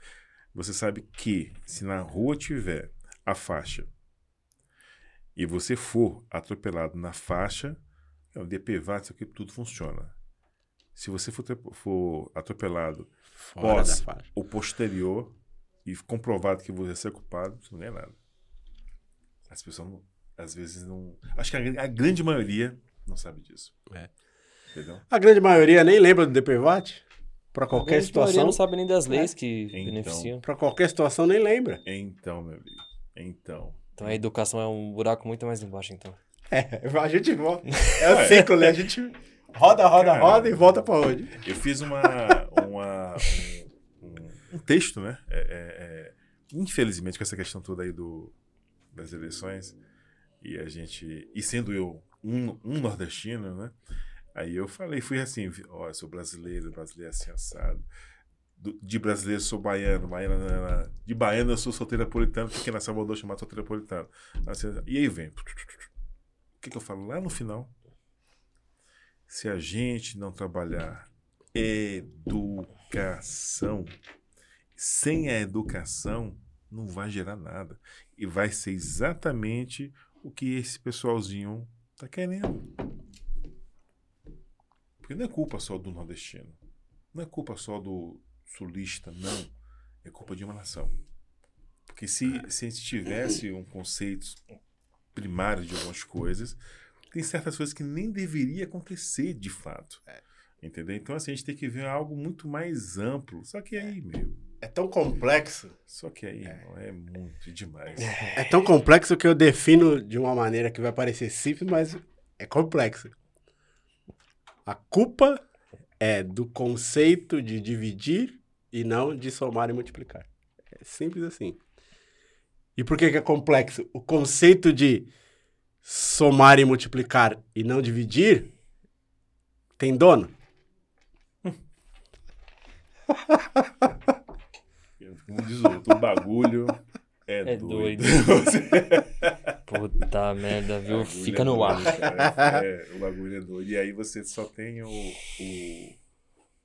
Speaker 1: Você sabe que se na rua tiver a faixa e você for atropelado na faixa, é o DPVAT, isso aqui tudo funciona. Se você for, for atropelado
Speaker 2: Fora
Speaker 1: pós
Speaker 2: da faixa.
Speaker 1: ou posterior e comprovado que você é culpado, você não ganha nada. As pessoas, não- às vezes, não. Acho que a, a grande maioria não sabe disso.
Speaker 2: É.
Speaker 1: Entendeu?
Speaker 2: A grande maioria nem lembra do DPVAT. Pra
Speaker 3: A
Speaker 2: qualquer
Speaker 3: grande maioria
Speaker 2: situação.
Speaker 3: não sabe nem das leis que
Speaker 1: Então.
Speaker 3: beneficiam.
Speaker 2: Pra qualquer situação nem lembra.
Speaker 1: Então, meu amigo. Então.
Speaker 3: Então a educação é um buraco muito mais embaixo, então.
Speaker 2: É, a gente volta. É o ciclo, né? A gente roda, roda,
Speaker 1: Cara.
Speaker 2: roda e volta pra onde?
Speaker 1: Eu fiz uma, uma- um, um- texto, né? É, é, é, infelizmente, com essa questão toda aí do, das eleições, e a gente. E sendo eu um, um nordestino, né? Aí eu falei, fui assim, ó, eu sou brasileiro, brasileiro assim, assado. De brasileiro sou baiano, baiana, nanana. de baiano eu sou solteirapolitano, porque na Salvador chamado solteirapolitano. Assim, e aí vem. O que, que eu falo lá no final? Se a gente não trabalhar educação, sem a educação, não vai gerar nada. E vai ser exatamente o que esse pessoalzinho tá querendo. Porque não é culpa só do nordestino. Não é culpa só do sulista, não. É culpa de uma nação. Porque se, se a gente tivesse um conceito primário de algumas coisas, tem certas coisas que nem deveria acontecer de fato. Entendeu? Então, assim, a gente tem que ver algo muito mais amplo. Só que aí, meu.
Speaker 2: É tão complexo.
Speaker 1: Só que aí, irmão, é muito demais.
Speaker 2: É tão complexo que eu defino de uma maneira que vai parecer simples, mas é complexo. A culpa é do conceito de dividir e não de somar e multiplicar. É simples assim. E por que, que é complexo? O conceito de somar e multiplicar e não dividir tem dono?
Speaker 1: Como diz o outro, o bagulho é,
Speaker 3: É
Speaker 1: doido.
Speaker 3: doido. Puta merda, viu? Fica
Speaker 1: é
Speaker 3: no ar.
Speaker 1: cara. É, o bagulho é doido. E aí você só tem o, o,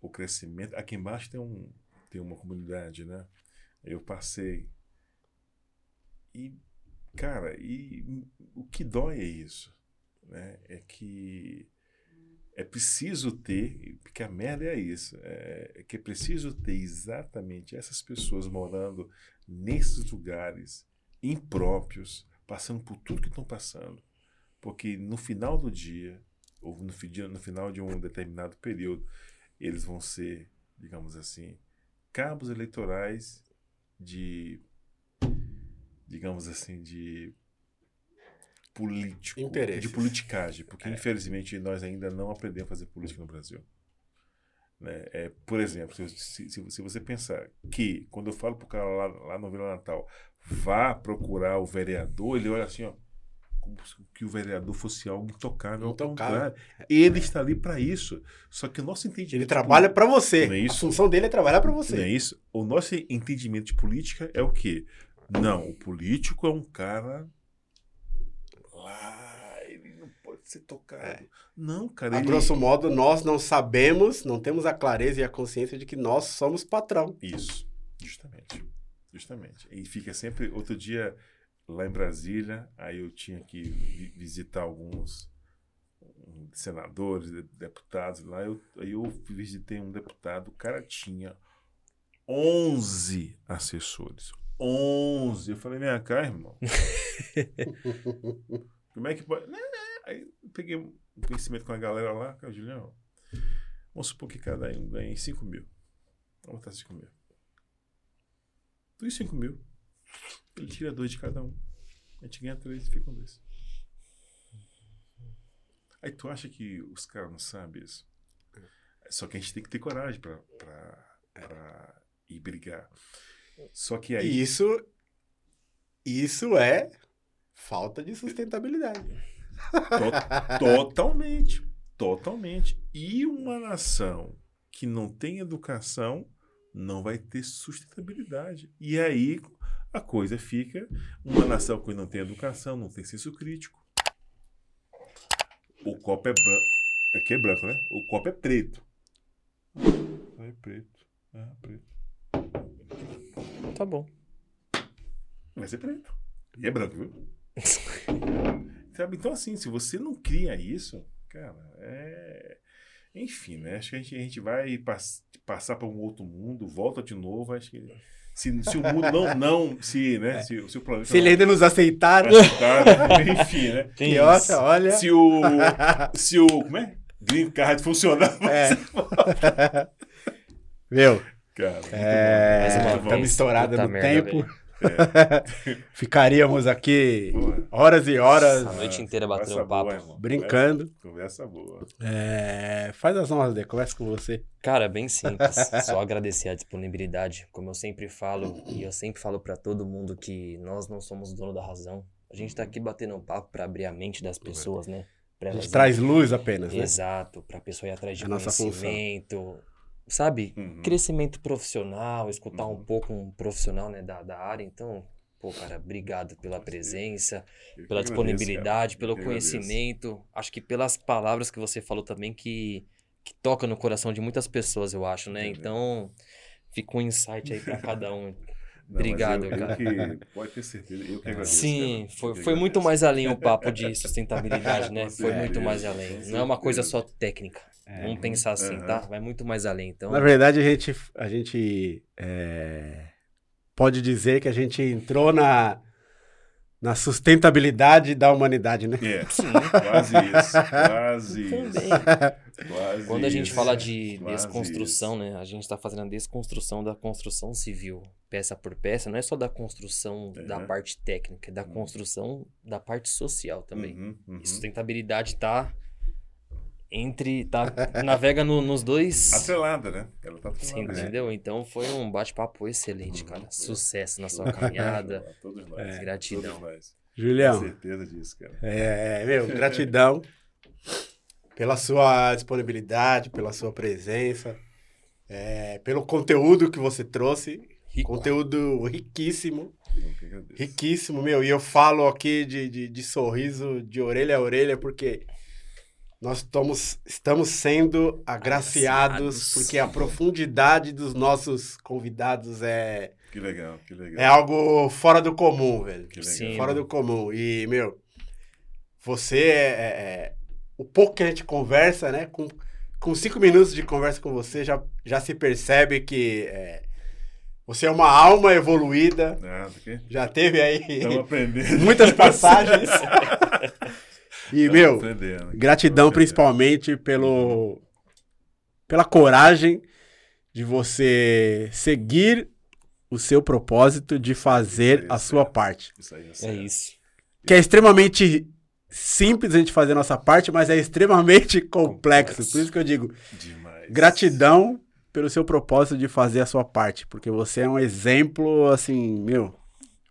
Speaker 1: o crescimento. Aqui embaixo tem, um, tem uma comunidade, né? Eu passei. E, cara, e o que dói é isso. Né? É que é preciso ter, porque a merda é isso, é, é que é preciso ter exatamente essas pessoas morando nesses lugares impróprios, passando por tudo que estão passando. Porque no final do dia, ou no, no final de um determinado período, eles vão ser, digamos assim, cabos eleitorais de, digamos assim, de político,
Speaker 2: Interesses.
Speaker 1: de politicagem, porque infelizmente nós ainda não aprendemos a fazer política no Brasil. Né? É, por exemplo, se, se, se- você pensar que, quando eu falo pro cara lá, lá no Vila Natal, vá procurar o vereador, ele olha assim, ó, que o vereador fosse algo intocável.
Speaker 2: Intocável.
Speaker 1: contrário, Ele está ali para isso. Só que o nosso entendimento.
Speaker 2: Ele trabalha pra você.
Speaker 1: Não é isso?
Speaker 2: A função dele é trabalhar
Speaker 1: Não
Speaker 2: você.
Speaker 1: é isso? O nosso entendimento de política é o quê? Não, o político é um cara lá, ele não pode ser tocado. Não, cara.
Speaker 2: A
Speaker 1: ele-
Speaker 2: grosso modo, nós não sabemos, não temos a clareza e a consciência de que nós somos patrão.
Speaker 1: Isso, justamente. Justamente. E fica sempre. Outro dia, lá em Brasília, aí eu tinha que vi- visitar alguns um, senadores, de- deputados lá. Eu, aí eu visitei um deputado, o cara tinha 11 assessores. 11. Eu falei, vem cá, irmão. Como é que pode. Né? Aí peguei um conhecimento com a galera lá, cara, Julião. Vamos supor que cada um ganhe 5 mil. Vamos botar 5 mil. Dos 5 mil, ele tira dois de cada um. A gente ganha três e fica com dois. Aí tu acha que os caras não sabem isso? Só que a gente tem que ter coragem pra, pra, pra ir brigar. Só que aí.
Speaker 2: Isso, isso é falta de sustentabilidade.
Speaker 1: To- totalmente. Totalmente. E uma nação que não tem educação não vai ter sustentabilidade. E aí a coisa fica uma nação que não tem educação, não tem senso crítico. O copo é branco. Aqui é branco, né? O copo é preto. É preto. Ah, preto.
Speaker 3: Tá bom.
Speaker 1: Vai ser preto. E é branco, viu? Sabe? Então, assim, se você não cria isso, cara, é. Enfim, né? Acho que a gente, a gente vai pass- passar para um outro mundo, volta de novo. Acho que. Se, se o mundo não. não se, né? Se, se o planeta.
Speaker 2: Se ele ainda nos aceitar,
Speaker 1: aceitar, né? Enfim, né?
Speaker 2: que olha, olha.
Speaker 1: Se o. Se o. Como é? Green Card funcionar.
Speaker 2: É. Meu,
Speaker 1: Cara,
Speaker 2: é, estourados
Speaker 3: Puta
Speaker 2: no tempo.
Speaker 3: velho.
Speaker 2: Ficaríamos aqui
Speaker 1: Boa.
Speaker 2: horas e horas
Speaker 3: A noite inteira batendo
Speaker 1: Conversa
Speaker 3: papo.
Speaker 1: boa,
Speaker 2: brincando.
Speaker 1: Conversa, conversa boa.
Speaker 2: É, faz as honras, Dê, conversa com você.
Speaker 3: Cara, bem simples. Só agradecer a disponibilidade. Como eu sempre falo, e eu sempre falo pra todo mundo que nós não somos dono da razão. A gente tá aqui batendo um papo pra abrir a mente das pessoas, né? Pra
Speaker 2: A gente
Speaker 3: elas-
Speaker 2: traz luz apenas, né?
Speaker 3: Exato, pra pessoa ir atrás de
Speaker 2: É a nossa função.
Speaker 3: Conhecimento. Sabe?
Speaker 1: Uhum.
Speaker 3: Crescimento profissional, escutar
Speaker 1: Uhum.
Speaker 3: um pouco um profissional né, da, da área. Então, pô, cara, obrigado pela presença.
Speaker 1: Eu
Speaker 3: pela
Speaker 1: agradeço,
Speaker 3: disponibilidade,
Speaker 1: cara.
Speaker 3: pelo
Speaker 1: Eu que agradeço.
Speaker 3: conhecimento. Acho que pelas palavras que você falou também que, que toca no coração de muitas pessoas, eu acho, né? Então, fica um insight aí pra cada um.
Speaker 1: Não,
Speaker 3: Obrigado,
Speaker 1: eu- eu
Speaker 3: cara.
Speaker 1: que- pode ter certeza. Eu que agradeço.
Speaker 3: Sim,
Speaker 1: cara.
Speaker 3: foi, foi muito
Speaker 1: agradeço.
Speaker 3: mais além o papo de sustentabilidade, né? Foi muito mais além. Não é uma coisa só técnica.
Speaker 2: É.
Speaker 3: Vamos pensar assim, tá? Vai muito mais além. Então,
Speaker 2: Na verdade, a gente, a gente é, pode dizer que a gente entrou na, na sustentabilidade da humanidade, né?
Speaker 1: É,
Speaker 3: sim.
Speaker 1: quase isso. Quase isso.
Speaker 3: Também.
Speaker 1: Quase
Speaker 3: Quando a gente
Speaker 1: isso.
Speaker 3: fala de desconstrução, né? A gente está fazendo a desconstrução da construção civil, peça por peça. Não é só da construção da
Speaker 1: Uhum.
Speaker 3: parte técnica, é da
Speaker 1: Uhum.
Speaker 3: construção da parte social também.
Speaker 1: Uhum, uhum.
Speaker 3: E sustentabilidade tá entre. tá navega no- nos dois.
Speaker 1: Atrelada, né? Ela tá né?
Speaker 3: entendeu? Então foi um bate-papo excelente,
Speaker 1: Uhum.
Speaker 3: cara. Sucesso na sua caminhada.
Speaker 1: Todos nós.
Speaker 2: É.
Speaker 3: Gratidão.
Speaker 1: Todos nós.
Speaker 2: Julião,
Speaker 1: Tenho certeza disso, cara.
Speaker 2: é, meu, gratidão pela sua disponibilidade, pela sua presença, é, pelo conteúdo que você trouxe.
Speaker 3: Rico.
Speaker 2: Conteúdo riquíssimo. Riquíssimo, meu. E eu falo aqui de, de, de sorriso de orelha a orelha, porque nós estamos, estamos sendo agraciados,
Speaker 3: Agraciados.
Speaker 2: porque a profundidade dos nossos convidados é,
Speaker 1: Que legal, que legal.
Speaker 2: é algo fora do comum, velho.
Speaker 1: Que legal.
Speaker 3: Sim.
Speaker 2: Fora do comum. E, meu, você é, é- é- O pouco que a gente conversa, né? Com, com cinco minutos de conversa com você, já, já se percebe que é, você é uma alma evoluída.
Speaker 1: Nada, que?
Speaker 2: Já teve aí muitas passagens. e,
Speaker 1: Estamos
Speaker 2: meu,
Speaker 1: aprendendo.
Speaker 2: gratidão
Speaker 1: aprendendo.
Speaker 2: principalmente pelo pela coragem de você seguir o seu propósito de fazer
Speaker 1: Isso aí,
Speaker 2: a
Speaker 1: isso
Speaker 2: sua
Speaker 1: aí.
Speaker 2: parte.
Speaker 1: Isso aí,
Speaker 3: É isso.
Speaker 2: Que é extremamente simples a gente fazer a nossa parte, mas é extremamente complexo.
Speaker 3: Complexo.
Speaker 2: Por isso que eu digo,
Speaker 1: Demais.
Speaker 2: gratidão pelo seu propósito de fazer a sua parte, porque você é um exemplo assim, meu,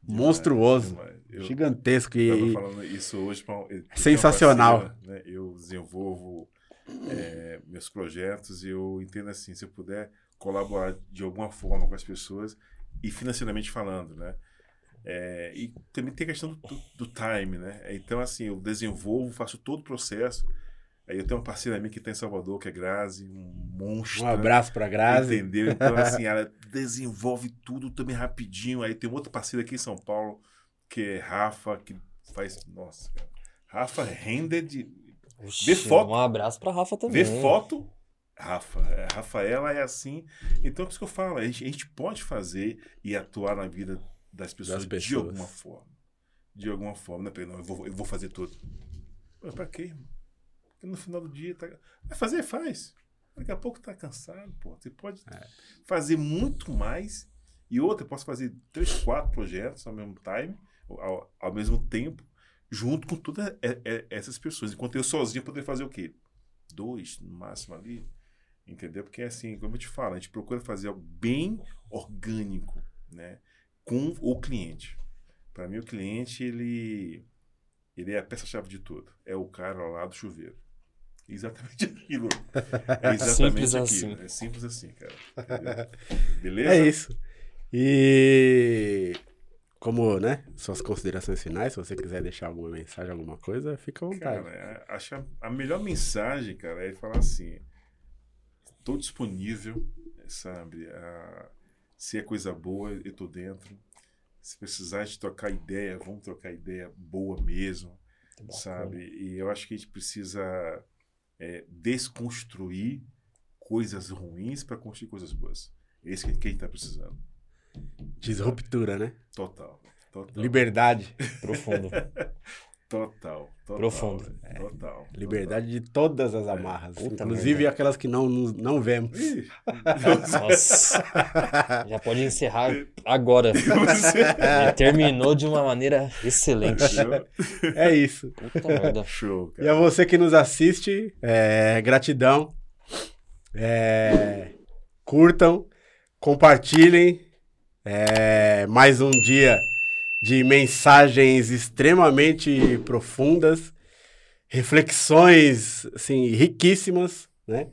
Speaker 1: Demais,
Speaker 2: monstruoso,
Speaker 1: demais. Eu
Speaker 2: gigantesco
Speaker 1: estava
Speaker 2: e
Speaker 1: falando isso hoje. Pra, eu
Speaker 2: Sensacional.
Speaker 1: parceira, né? Eu desenvolvo é, meus projetos e eu entendo assim, se eu puder colaborar de alguma forma com as pessoas e financeiramente falando, né? É, e também tem a questão do, do- time, né? Então, assim, eu desenvolvo, faço todo o processo. Aí eu tenho uma parceira minha que está em Salvador, que é Grazi, um monstro.
Speaker 2: um abraço pra Grazi.
Speaker 1: Entendeu? Então, assim, ela desenvolve tudo também rapidinho. Aí tem outra parceira aqui em São Paulo, que é Rafa, que faz. Nossa, cara. Rafa rende de.
Speaker 3: Oxi,
Speaker 1: Vê foto.
Speaker 3: Um abraço pra Rafa também.
Speaker 1: Vê foto. Rafa. É, Rafaela é assim. Então, é isso que eu falo. A gente, a gente pode fazer e atuar na vida das pessoas,
Speaker 2: Das
Speaker 1: de
Speaker 2: pessoas.
Speaker 1: alguma forma. De alguma forma. Não, é não, eu, vou, eu vou fazer tudo. Pô, pra quê, irmão? Porque no final do dia. Tá... Vai fazer, faz. Daqui a pouco tá cansado, pô. Você pode
Speaker 2: É.
Speaker 1: fazer muito mais. E outra, eu posso fazer três, quatro projetos ao mesmo time, ao, ao mesmo tempo, junto com todas é- é- essas pessoas. Enquanto eu sozinho poderia fazer o quê? Dois, no máximo ali. Entendeu? Porque assim, como eu te falo, a gente procura fazer algo bem orgânico, né? Com o cliente. Para mim, o cliente, ele, ele é a peça-chave de tudo. É o cara lá do chuveiro. Exatamente aquilo. É exatamente
Speaker 3: Simples
Speaker 1: aquilo.
Speaker 3: assim.
Speaker 1: É simples assim, cara. Entendeu? Beleza?
Speaker 2: É isso. E como, né, suas considerações finais, se você quiser deixar alguma mensagem, alguma coisa, fica à vontade.
Speaker 1: Cara, é- acho a, a melhor mensagem, cara, é falar assim: estou disponível, sabe? Ah, se é coisa boa, eu tô dentro. Se precisar de trocar ideia, vamos trocar ideia boa mesmo, sabe? E eu acho que a gente precisa é, desconstruir coisas ruins para construir coisas boas. É isso que, que a gente está precisando.
Speaker 2: Disruptura, né?
Speaker 1: Total. Total.
Speaker 2: Liberdade.
Speaker 3: Profundo.
Speaker 1: Total. total
Speaker 3: Profundo.
Speaker 1: velho, Total.
Speaker 2: Liberdade de todas as amarras.
Speaker 3: Puta
Speaker 2: inclusive
Speaker 3: merda.
Speaker 2: aquelas que não, nos- não vemos.
Speaker 1: Total. Ih,
Speaker 3: Nossa. Já pode encerrar agora.
Speaker 1: você-
Speaker 3: Já terminou de uma maneira excelente.
Speaker 2: É isso.
Speaker 3: Puta merda.
Speaker 1: Show,
Speaker 2: E a
Speaker 1: cara.
Speaker 2: você que nos assiste, é, gratidão. É, curtam, compartilhem. É, mais um dia de mensagens extremamente profundas, reflexões assim, riquíssimas, né?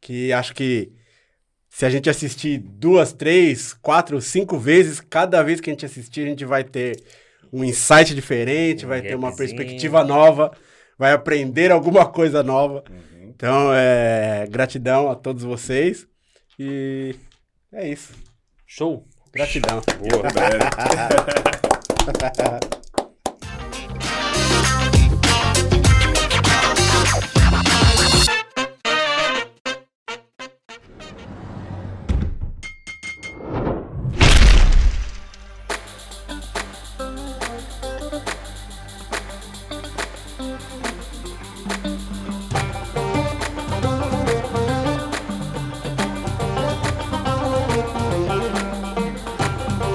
Speaker 2: Que acho que se a gente assistir duas, três, quatro, cinco vezes, cada vez que a gente assistir, a gente vai ter um insight diferente,
Speaker 3: Um
Speaker 2: vai ter uma perspectiva nova, vai aprender alguma coisa nova.
Speaker 1: Uhum.
Speaker 2: Então, é, gratidão a todos vocês. E é isso.
Speaker 3: Show.
Speaker 2: Gratidão.
Speaker 3: Boa.
Speaker 1: Velho.